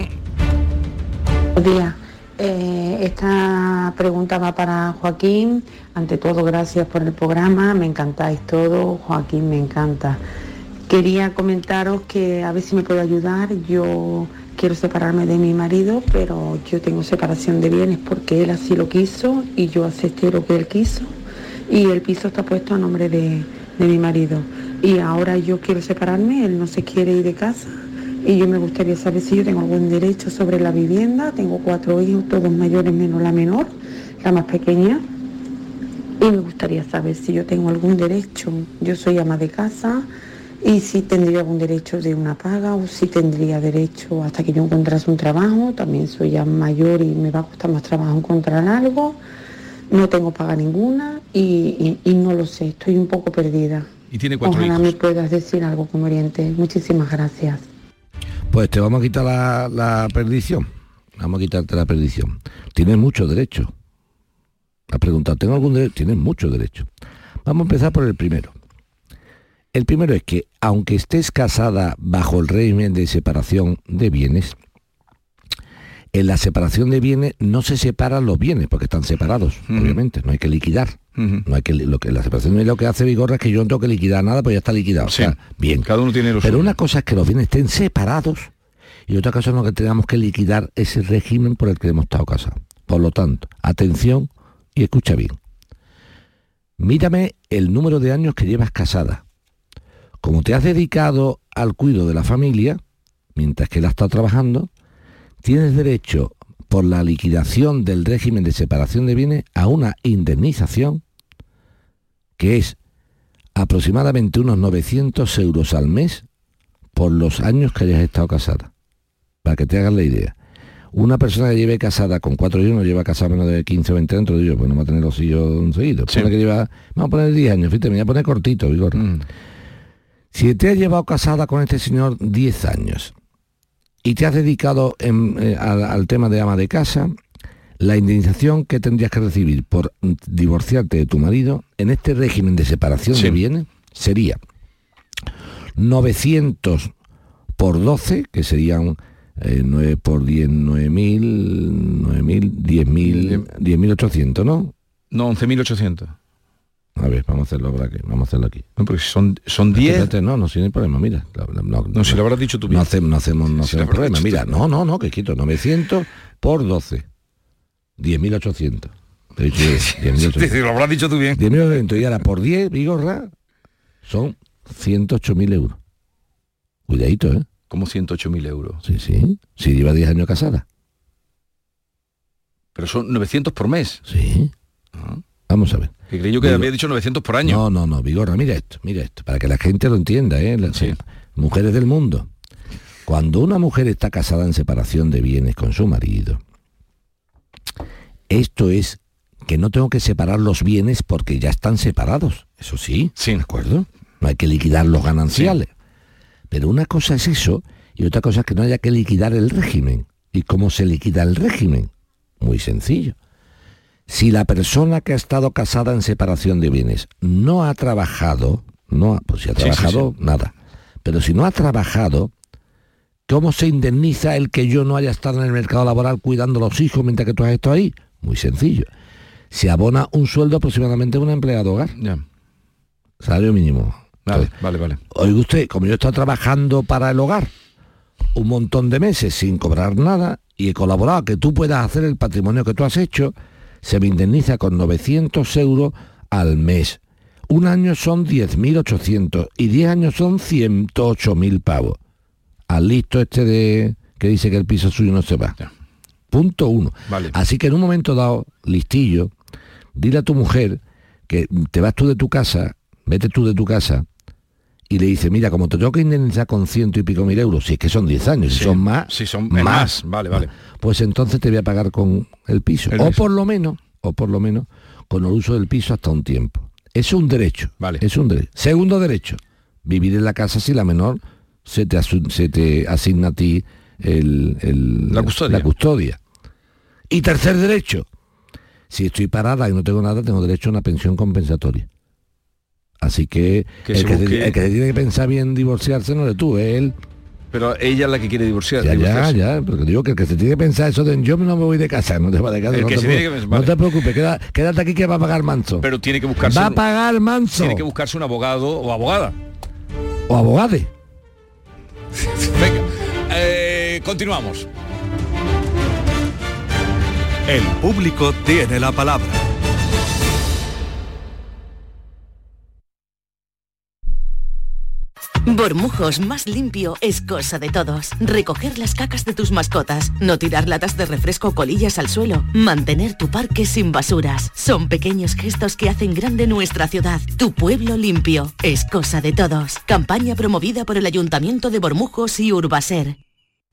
Buenos días. Eh, esta pregunta va para Joaquín. Ante todo, gracias por el programa. Me encantáis todo. Joaquín, me encanta. Quería comentaros que a ver si me puede ayudar. Yo quiero separarme de mi marido, pero yo tengo separación de bienes porque él así lo quiso y yo acepté lo que él quiso. Y el piso está puesto a nombre de, de mi marido. Y ahora yo quiero separarme, él no se quiere ir de casa y yo me gustaría saber si yo tengo algún derecho sobre la vivienda. Tengo cuatro hijos, todos mayores menos la menor, la más pequeña. Y me gustaría saber si yo tengo algún derecho. Yo soy ama de casa y si tendría algún derecho de una paga o si tendría derecho hasta que yo encontrase un trabajo. También soy ya mayor y me va a costar más trabajo encontrar algo. No tengo paga ninguna y, y- y no lo sé, estoy un poco perdida. Y tiene cuatro Ojalá hijos. me puedas decir algo como oriente. Muchísimas gracias. Pues te vamos a quitar la, la perdición. Vamos a quitarte la perdición. Tienes mucho derecho. Has preguntado, ¿tengo algún derecho? Tienes mucho derecho. Vamos a empezar por el primero. El primero es que, aunque estés casada bajo el régimen de separación de bienes, en la separación de bienes no se separan los bienes, porque están separados, obviamente, no hay que liquidar. No hay que lo que la separación de lo que hace Vigorra es que yo no tengo que liquidar nada, pues ya está liquidado. O sea, bien. Cada uno tiene lo Pero suyo. una cosa es que los bienes estén separados y otra cosa es lo que tengamos que liquidar ese régimen por el que hemos estado casados. Por lo tanto, atención y escucha bien. Mírame el número de años que llevas casada. Como te has dedicado al cuidado de la familia, mientras que él ha estado trabajando, tienes derecho por la liquidación del régimen de separación de bienes a una indemnización que es aproximadamente unos 900 euros al mes por los años que hayas estado casada. Para que te hagas la idea. Una persona que lleve casada con cuatro hijos no lleva casada menos de 15 o 20 años, digo, pues no va a tener los hijos seguidos. Pone que lleva, vamos a poner 10 años, fíjate, me voy a poner cortito, Vigor. Si te has llevado casada con este señor 10 años y te has dedicado en, eh, al, al tema de ama de casa, la indemnización que tendrías que recibir por divorciarte de tu marido en este régimen de separación de bienes sería 900 por 12, que serían eh, 9 por 10, 9.000, 9.000, 10.000, 10.800, ¿no? No, 11.800. A ver, vamos a hacerlo ahora aquí. Vamos a hacerlo aquí. No, porque son, son 10. Espérate, no, no, sin problema, mira. No, No, si lo habrás dicho tú bien. No hacemos, no hacemos, no Si hacemos problema. Mira, no, no, no, que quito. 900 por 12. 10.800. Te he dicho yo, 10.800. Sí, lo habrás dicho tú bien. 10.800 y ahora por 10, Vigorra, son 108.000 euros. Cuidadito, ¿eh? Como 108.000 euros. Sí, sí. Si lleva 10 años casada. Pero son 900 por mes. Sí. Vamos a ver. Que creí yo que Vigor- había dicho 900 por año. No, no, no, Vigorra, mira esto, mira esto, para que la gente lo entienda, ¿eh? Las mujeres del mundo. Cuando una mujer está casada en separación de bienes con su marido, esto es que no tengo que separar los bienes porque ya están separados. Eso sí, sí. ¿de acuerdo? No hay que liquidar los gananciales. Pero una cosa es eso y otra cosa es que no haya que liquidar el régimen. ¿Y cómo se liquida el régimen? Muy sencillo. Si la persona que ha estado casada en separación de bienes no ha trabajado, no ha, pues si ha Sí, sí, trabajado, nada. Pero si no ha trabajado, ¿cómo se indemniza el que yo no haya estado en el mercado laboral cuidando a los hijos mientras que tú has estado ahí? Muy sencillo. Se abona un sueldo aproximadamente de un empleado hogar. Ya. Salario mínimo. Vale, vale, vale. Oiga usted, como yo he estado trabajando para el hogar un montón de meses sin cobrar nada y he colaborado a que tú puedas hacer el patrimonio que tú has hecho, se me indemniza con 900 euros al mes. Un año son 10.800 y 10 años son 108.000 pavos. Al listo este de que dice que el piso suyo no se va. Punto uno. Vale. Así que en un momento dado, listillo, dile a tu mujer que te vas tú de tu casa, vete tú de tu casa y le dice, mira, como te tengo que indemnizar con ciento y pico mil euros, si es que son 10 años, si son más, si son más, vale, vale. Pues entonces te voy a pagar con el piso. o por lo menos, o por lo menos, con el uso del piso hasta un tiempo. Es un derecho. Vale. Es un derecho. Segundo derecho, vivir en la casa si la menor se te, se te asigna a ti el, la, custodia. la custodia. Y tercer derecho, si estoy parada y no tengo nada, tengo derecho a una pensión compensatoria. Así que, el, que se, tiene que pensar bien divorciarse no es tú, es él. Pero ella es la que quiere divorciar. Ya, ya, ya, porque digo que el que se tiene que pensar eso de yo no me voy de casa, no te va de casa. No, te, preocupes, quédate aquí que va a pagar manso. Pero tiene que buscarse. Va a pagar manso. Tiene que buscarse un abogado o abogada. O abogade. Venga, eh, continuamos. El público tiene la palabra. Bormujos más limpio es cosa de todos. Recoger las cacas de tus mascotas, no tirar latas de refresco o colillas al suelo, mantener tu parque sin basuras. Son pequeños gestos que hacen grande nuestra ciudad. Tu pueblo limpio es cosa de todos. Campaña promovida por el Ayuntamiento de Bormujos y Urbaser.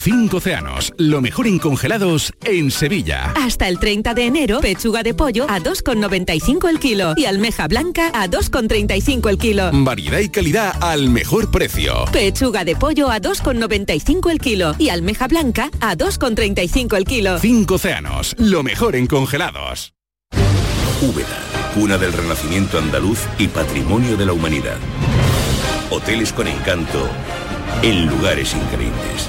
Cinco océanos, lo mejor en congelados en Sevilla. Hasta el 30 de enero, pechuga de pollo a 2,95 el kilo y almeja blanca a 2,35 el kilo. Variedad y calidad al mejor precio. Pechuga de pollo a 2,95 el kilo y almeja blanca a 2,35 el kilo. Cinco océanos, lo mejor en congelados. Úbeda, cuna del renacimiento andaluz y patrimonio de la humanidad. Hoteles con encanto en lugares increíbles.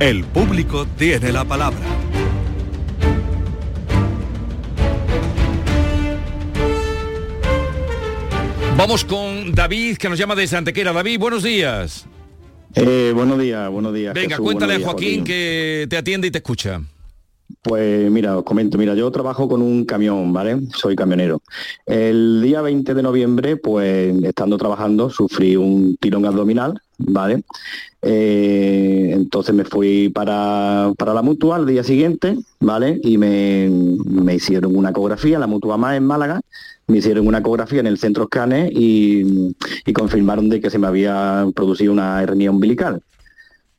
El público tiene la palabra. Vamos con David, que nos llama desde Antequera. David, buenos días. Eh, buenos días, buenos días. Venga, cuéntale a Joaquín, que te atiende y te escucha. Pues mira, os comento, mira, yo trabajo con un camión, ¿vale? Soy camionero. El día 20 de noviembre, pues estando trabajando, sufrí un tirón abdominal, ¿vale? Eh, entonces me fui para, la mutua al día siguiente, ¿vale? Y me, me hicieron una ecografía, la mutua más en Málaga, me hicieron una ecografía en el centro Scanner y, y confirmaron de que se me había producido una hernia umbilical.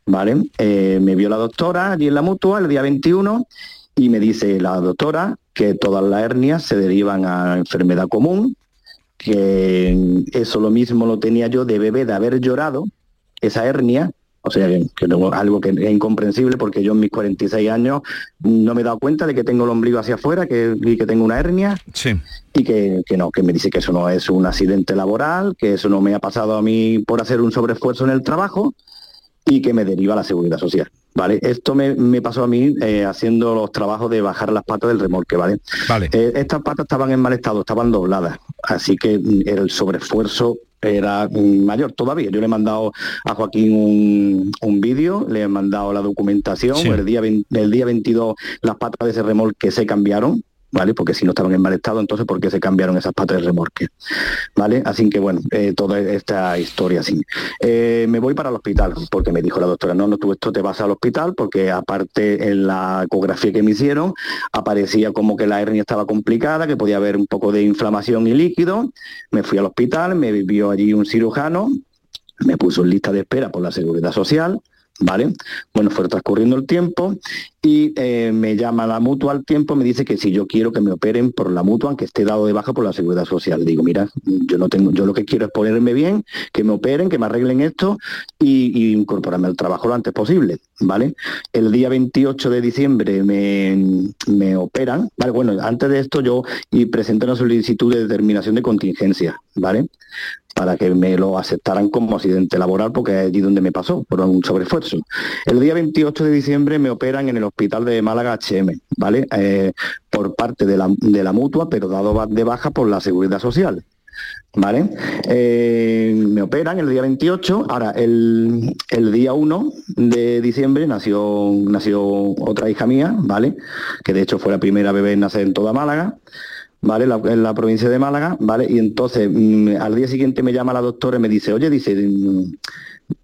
¿Vale? Eh, me vio la doctora allí en la mutua el día 21 y me dice la doctora que todas las hernias se derivan a enfermedad común, que eso lo mismo lo tenía yo de bebé de haber llorado, esa hernia, o sea, que, algo que es incomprensible porque yo en mis 46 años no me he dado cuenta de que tengo el ombligo hacia afuera que, y que tengo una hernia. Y que, que, no, que me dice que eso no es un accidente laboral, que eso no me ha pasado a mí por hacer un sobreesfuerzo en el trabajo, y que me deriva la seguridad social. ¿vale? Esto me, me pasó a mí eh, haciendo los trabajos de bajar las patas del remolque, ¿vale? Vale. Eh, estas patas estaban en mal estado, estaban dobladas, así que mm, el sobreesfuerzo era mm, mayor todavía. Yo le he mandado a Joaquín un, un vídeo, le he mandado la documentación, Sí. el, día 20 el día 22 las patas de ese remolque se cambiaron, ¿vale? Porque si no estaban en mal estado, entonces ¿por qué se cambiaron esas patas del remolque? ¿Vale? Así que bueno, eh, toda esta historia así. Eh, me voy para el hospital, porque me dijo la doctora, no, no, tú esto te vas al hospital, porque aparte en la ecografía que me hicieron, aparecía como que la hernia estaba complicada, que podía haber un poco de inflamación y líquido. Me fui al hospital, me vio allí un cirujano, me puso en lista de espera por la seguridad social, ¿vale? Bueno, fue transcurriendo el tiempo y eh, me llama la mutua al tiempo, me dice que si yo quiero que me operen por la mutua, aunque esté dado de baja por la seguridad social. Digo, mira, yo no tengo, yo lo que quiero es ponerme bien, que me operen, que me arreglen esto y, y incorporarme al trabajo lo antes posible, ¿vale? El día 28 de diciembre me, me operan, ¿vale? Bueno, antes de esto yo y presenté una solicitud de determinación de contingencia, ¿vale? Para que me lo aceptaran como accidente laboral, porque es allí donde me pasó, por un sobreesfuerzo. El día 28 de diciembre me operan en el hospital de Málaga HM, ¿vale? Eh, por parte de la, de la mutua, pero dado de baja por la seguridad social. ¿Vale? Eh, me operan el día 28. Ahora, el, el día 1 de diciembre nació, nació otra hija mía, ¿vale? Que de hecho fue la primera bebé en nacer en toda Málaga. ¿Vale? La- en la provincia de Málaga, ¿vale? Y entonces mm, al día siguiente me llama la doctora y me dice, oye, dice, mm,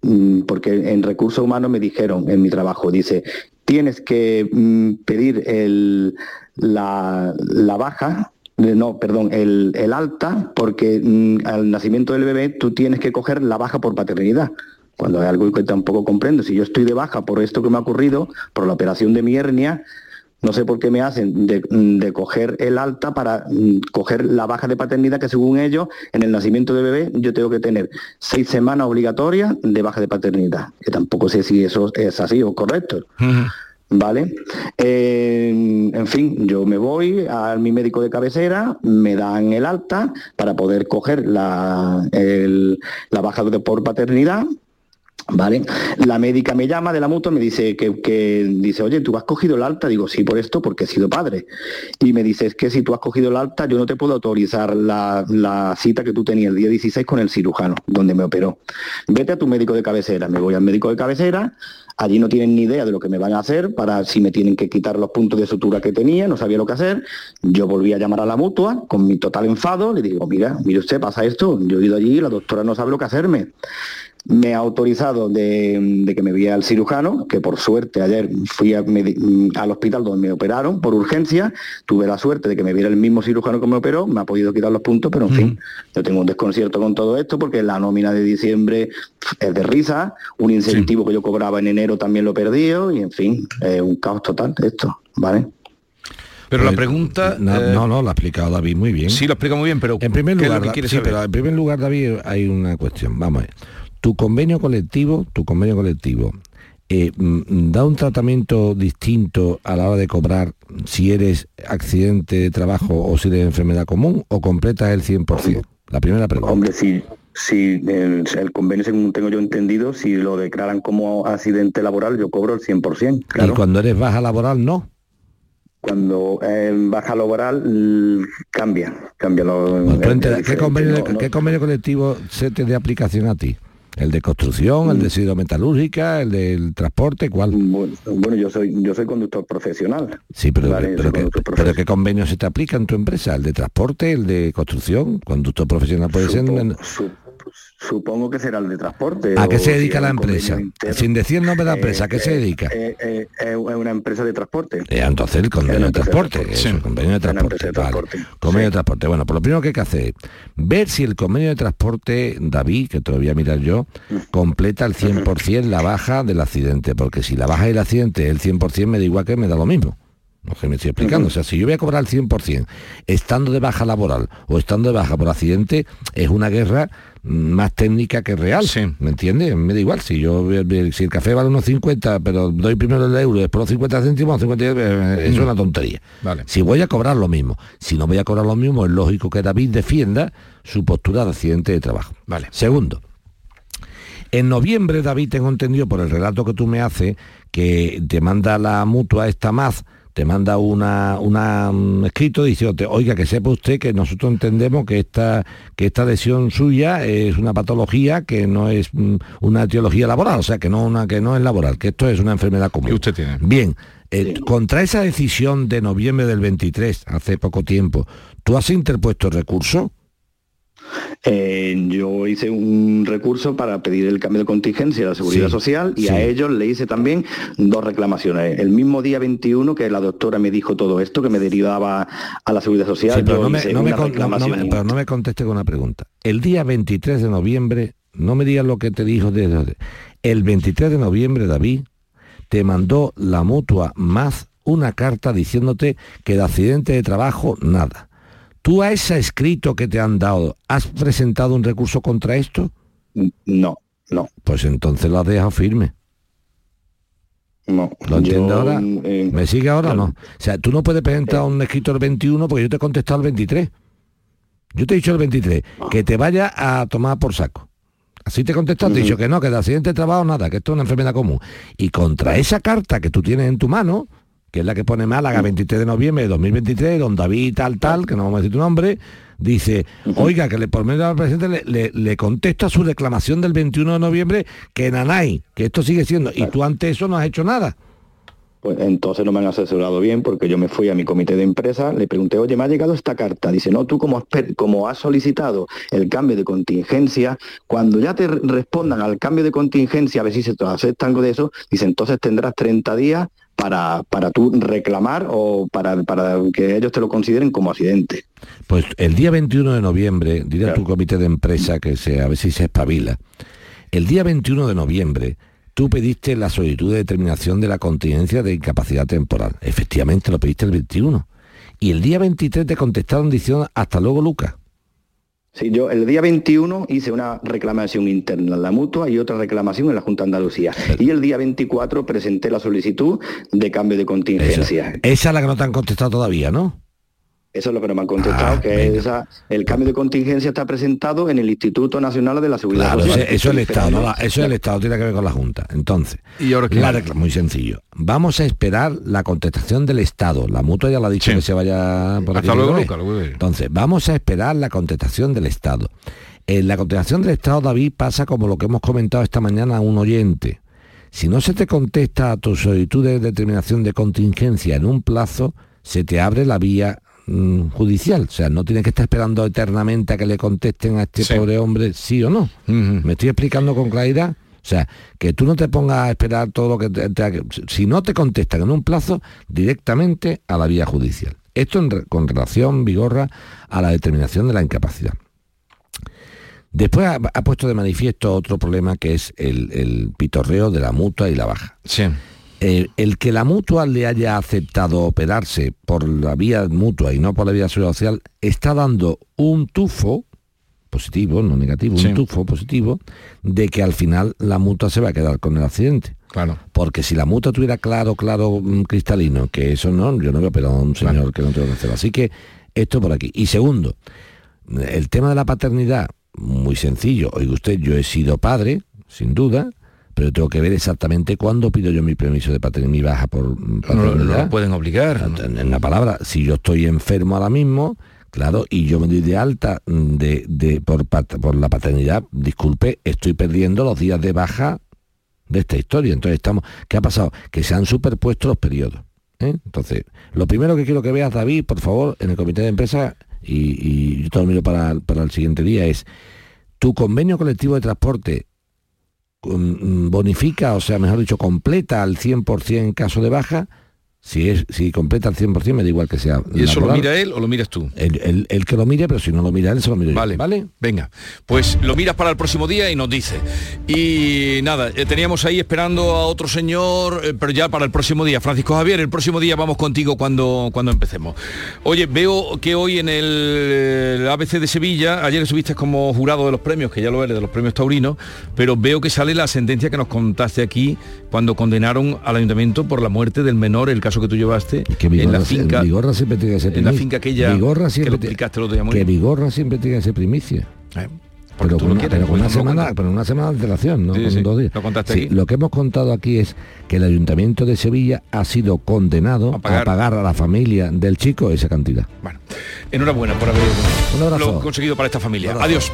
mm, porque en recursos humanos me dijeron en mi trabajo, dice, tienes que pedir el, la, la baja, eh, no, perdón, el, el alta, porque al nacimiento del bebé tú tienes que coger la baja por paternidad. Cuando es algo que tampoco comprendo, si yo estoy de baja por esto que me ha ocurrido, por la operación de mi hernia, no sé por qué me hacen de, de coger el alta para mm, coger la baja de paternidad que según ellos, en el nacimiento de bebé, yo tengo que tener seis semanas obligatorias de baja de paternidad. Que tampoco sé si eso es así o correcto. ¿Vale? Eh, en fin, yo me voy a mi médico de cabecera, me dan el alta para poder coger la, el- la baja de por paternidad. ¿Vale? La médica me llama de la mutua, me dice que, que dice, oye, ¿tú has cogido el alta? Digo, sí, por esto, porque he sido padre. Y me dice, es que si tú has cogido el alta, yo no te puedo autorizar la, la cita que tú tenías el día 16 con el cirujano, donde me operó. Vete a tu médico de cabecera. Me voy al médico de cabecera, allí no tienen ni idea de lo que me van a hacer, para si me tienen que quitar los puntos de sutura que tenía, no sabía lo que hacer. Yo volví a llamar a la mutua con mi total enfado, le digo, mira, mire usted, pasa esto, yo he ido allí, la doctora no sabe lo que hacerme me ha autorizado de, de que me vea al cirujano, que por suerte ayer fui a- me di- al hospital donde me operaron por urgencia, tuve la suerte de que me viera el mismo cirujano que me operó, me ha podido quitar los puntos, pero en fin, yo tengo un desconcierto con todo esto porque la nómina de diciembre es de risa, un incentivo que yo cobraba en enero también lo he perdido y en fin, es un caos total esto, ¿vale? Pero la Pues, pregunta... No, eh, no, no, lo ha explicado David muy bien. Sí, lo explica muy bien, pero En primer ¿qué es lo lugar, que Da- quiere sí, saber? pero en primer lugar, David, hay una cuestión. Vamos a ver. Tu convenio colectivo, tu convenio colectivo, eh, mm, da un tratamiento distinto a la hora de cobrar si eres accidente de trabajo o si eres enfermedad común o completas el 100%. La primera pregunta. Hombre, si, si el, el convenio, según tengo yo entendido, si lo declaran como accidente laboral, yo cobro el 100%. Claro. Y cuando eres baja laboral, no. Cuando eh, baja laboral, cambia, cambia lo, es- es enteras, ¿qué, convenio, no- no- qué convenio colectivo se te de aplicación a ti? ¿El de construcción, el de sido metalúrgica, el del transporte? ¿Cuál? Bueno, bueno, yo soy yo soy conductor profesional. Sí, pero, Vale, pero, soy ¿qué, conductor pero ¿qué convenio se te aplica en tu empresa? ¿El de transporte, el de construcción? Conductor profesional puede ser... en- Supongo que será el de transporte. ¿A qué se dedica la empresa? Sin decir nombre de la empresa, ¿a qué se Eh, dedica? eh, eh, es una empresa de transporte. Eh, entonces el convenio de transporte, eso, el convenio de transporte, de vale. transporte, Convenio de transporte. Bueno, pues lo primero que hay que hacer es ver si el convenio de transporte, David, que te lo voy a mirar yo, completa el 100% la baja del accidente, porque si la baja del accidente es el 100% me da igual que me da lo mismo. No sé, me estoy explicando. O sea, si yo voy a cobrar el 100% estando de baja laboral o estando de baja por accidente, es una guerra mm, más técnica que real. ¿Me entiendes? Me da igual. Si yo si el café vale unos 50, pero doy primero el euro, después los 50 céntimos, 50, eh, es una tontería. Vale. Si voy a cobrar lo mismo, si no voy a cobrar lo mismo, es lógico que David defienda su postura de accidente de trabajo. Vale. Segundo, En noviembre, David, tengo entendido por el relato que tú me haces, que te manda la mutua esta más te manda una, una un escrito diciéndote, oiga, que sepa usted que nosotros entendemos que esta, que esta lesión suya es una patología que no es mm, una etiología laboral, o sea, que no, una, que no es laboral, que esto es una enfermedad común. Que usted tiene. Bien, eh, contra esa decisión de noviembre del 23, hace poco tiempo, ¿tú has interpuesto recurso? Eh, yo hice un recurso para pedir el cambio de contingencia de la Seguridad Sí, Social y sí. a ellos le hice también dos reclamaciones. El mismo día 21 que la doctora me dijo todo esto, que me derivaba a la Seguridad Social, Sí, pero yo no me, hice no me una con- no- no me- reclamación. pero no me conteste con una pregunta. El día 23 de noviembre, no me digas lo que te dijo de... El 23 de noviembre, David, te mandó la mutua más una carta diciéndote que de accidente de trabajo, nada. ¿Tú a ese escrito que te han dado, has presentado un recurso contra esto? No, no. Pues entonces lo has dejado firme. No. ¿Lo entiendes Yo, ahora? eh, ¿Me sigue ahora o no? O sea, tú no puedes presentar un escrito el 21 porque yo te he contestado el 23. Yo te he dicho el 23, que te vaya a tomar por saco. Así te he contestado, te he dicho que no, que de accidente de trabajo nada, que esto es una enfermedad común. Y contra esa carta que tú tienes en tu mano, que es la que pone Málaga 23 de noviembre de 2023, don David tal tal, que no vamos a decir tu nombre, dice, oiga, que le por medio del presidente le, le- le contesta su reclamación del 21 de noviembre que nanay, que esto sigue siendo, y tú ante eso no has hecho nada. Pues entonces no me han asesorado bien porque yo me fui a mi comité de empresa, le pregunté, oye, me ha llegado esta carta. Dice, no, tú como has, como has solicitado el cambio de contingencia, cuando ya te re- respondan al cambio de contingencia, a ver si se te aceptan de eso, dice, entonces tendrás 30 días para, para tú reclamar o para, para que ellos te lo consideren como accidente. Pues el día 21 de noviembre, diré a tu comité de empresa que se, a ver si se espabila, el día 21 de noviembre tú pediste la solicitud de determinación de la contingencia de incapacidad temporal. Efectivamente lo pediste el 21. Y el día 23 te contestaron diciendo hasta luego Lucas. Sí, yo el día 21 hice una reclamación interna en la mutua y otra reclamación en la Junta de Andalucía. Y el día 24 presenté la solicitud de cambio de contingencia. Esa es la que no te han contestado todavía, ¿no? Eso es lo que no me han contestado, Ah, que esa- el cambio de contingencia está presentado en el Instituto Nacional de la Seguridad Claro, Social. eso es el Estado, ¿no? esperando. La- eso es el Estado, tiene que ver con la Junta. Entonces, ¿Y ahora qué? la muy sencillo. Vamos a esperar la contestación del Estado. La mutua ya la ha dicho que se vaya por aquí. Hasta. Luca, luego. Entonces, vamos a esperar la contestación del Estado. En la contestación del Estado, David, pasa como lo que hemos comentado esta mañana a un oyente. Si no se te contesta a tu solicitud de determinación de contingencia en un plazo, se te abre la vía judicial. O sea, no tienes que estar esperando eternamente a que le contesten a este pobre hombre sí o no. ¿Me estoy explicando con claridad? O sea, que tú no te pongas a esperar todo lo que te, te- si no te contestan en un plazo, directamente a la vía judicial. Esto en con relación, Vigorra, a la determinación de la incapacidad. Después ha, ha puesto de manifiesto otro problema que es el, el pitorreo de la mutua y la baja. Eh, el que la mutua le haya aceptado operarse por la vía mutua y no por la vía social está dando un tufo positivo, no negativo, Sí. un tufo positivo de que al final la mutua se va a quedar con el accidente. Claro. Porque si la mutua tuviera claro, claro, mm, cristalino, que eso no, yo no veo pero a un señor que no tengo que hacerlo. Así que esto por aquí. Y segundo, el tema de la paternidad, muy sencillo. Oiga usted, yo he sido padre, sin duda, pero tengo que ver exactamente cuándo pido yo mi permiso de paternidad, mi baja por No, paternidad. no lo pueden obligar. En, en la palabra, si yo estoy enfermo ahora mismo, claro, y yo me doy de alta mm, de, de- por, por la paternidad, disculpe, estoy perdiendo los días de baja de esta historia. Entonces estamos, ¿qué ha pasado? Que se han superpuesto los periodos. ¿eh? Entonces, lo primero que quiero que veas, David, por favor, en el comité de empresa, y, y yo te lo miro para, para el siguiente día, es tu convenio colectivo de transporte bonifica, o sea, mejor dicho, completa al 100% en caso de baja. Si, es, si completa al 100% me da igual que sea. ¿Y eso lo mira él o lo miras tú? El, el- el que lo mire, pero si no lo mira él, se lo miro yo. Vale, ¿Vale? Venga, pues lo miras para el próximo día y nos dice. Y nada, eh, teníamos ahí esperando a otro señor, eh, pero ya para el próximo día. Francisco Javier, el próximo día vamos contigo cuando, cuando empecemos. Oye, veo que hoy en el, el ABC de Sevilla, ayer estuviste como jurado de los premios, que ya lo eres, de los premios taurinos, pero veo que sale la sentencia que nos contaste aquí cuando condenaron al ayuntamiento por la muerte del menor, el caso que tú llevaste Que en Vigorra, la finca. Vigorra siempre tiene que ser en la primicia. finca aquella Vigorra que siempre te- explicaste el otro día muy que. Vigorra siempre tiene que ser primicia. Eh, pero con, lo una, quieres, pero con pues una semana, pero una semana de antelación, ¿no? Sí, Con sí, dos días. lo Sí, que hemos contado aquí es que el Ayuntamiento de Sevilla ha sido condenado a pagar. pagar a, la familia del chico esa cantidad. Enhorabuena por haber Un abrazo. lo conseguido para esta familia. Adiós.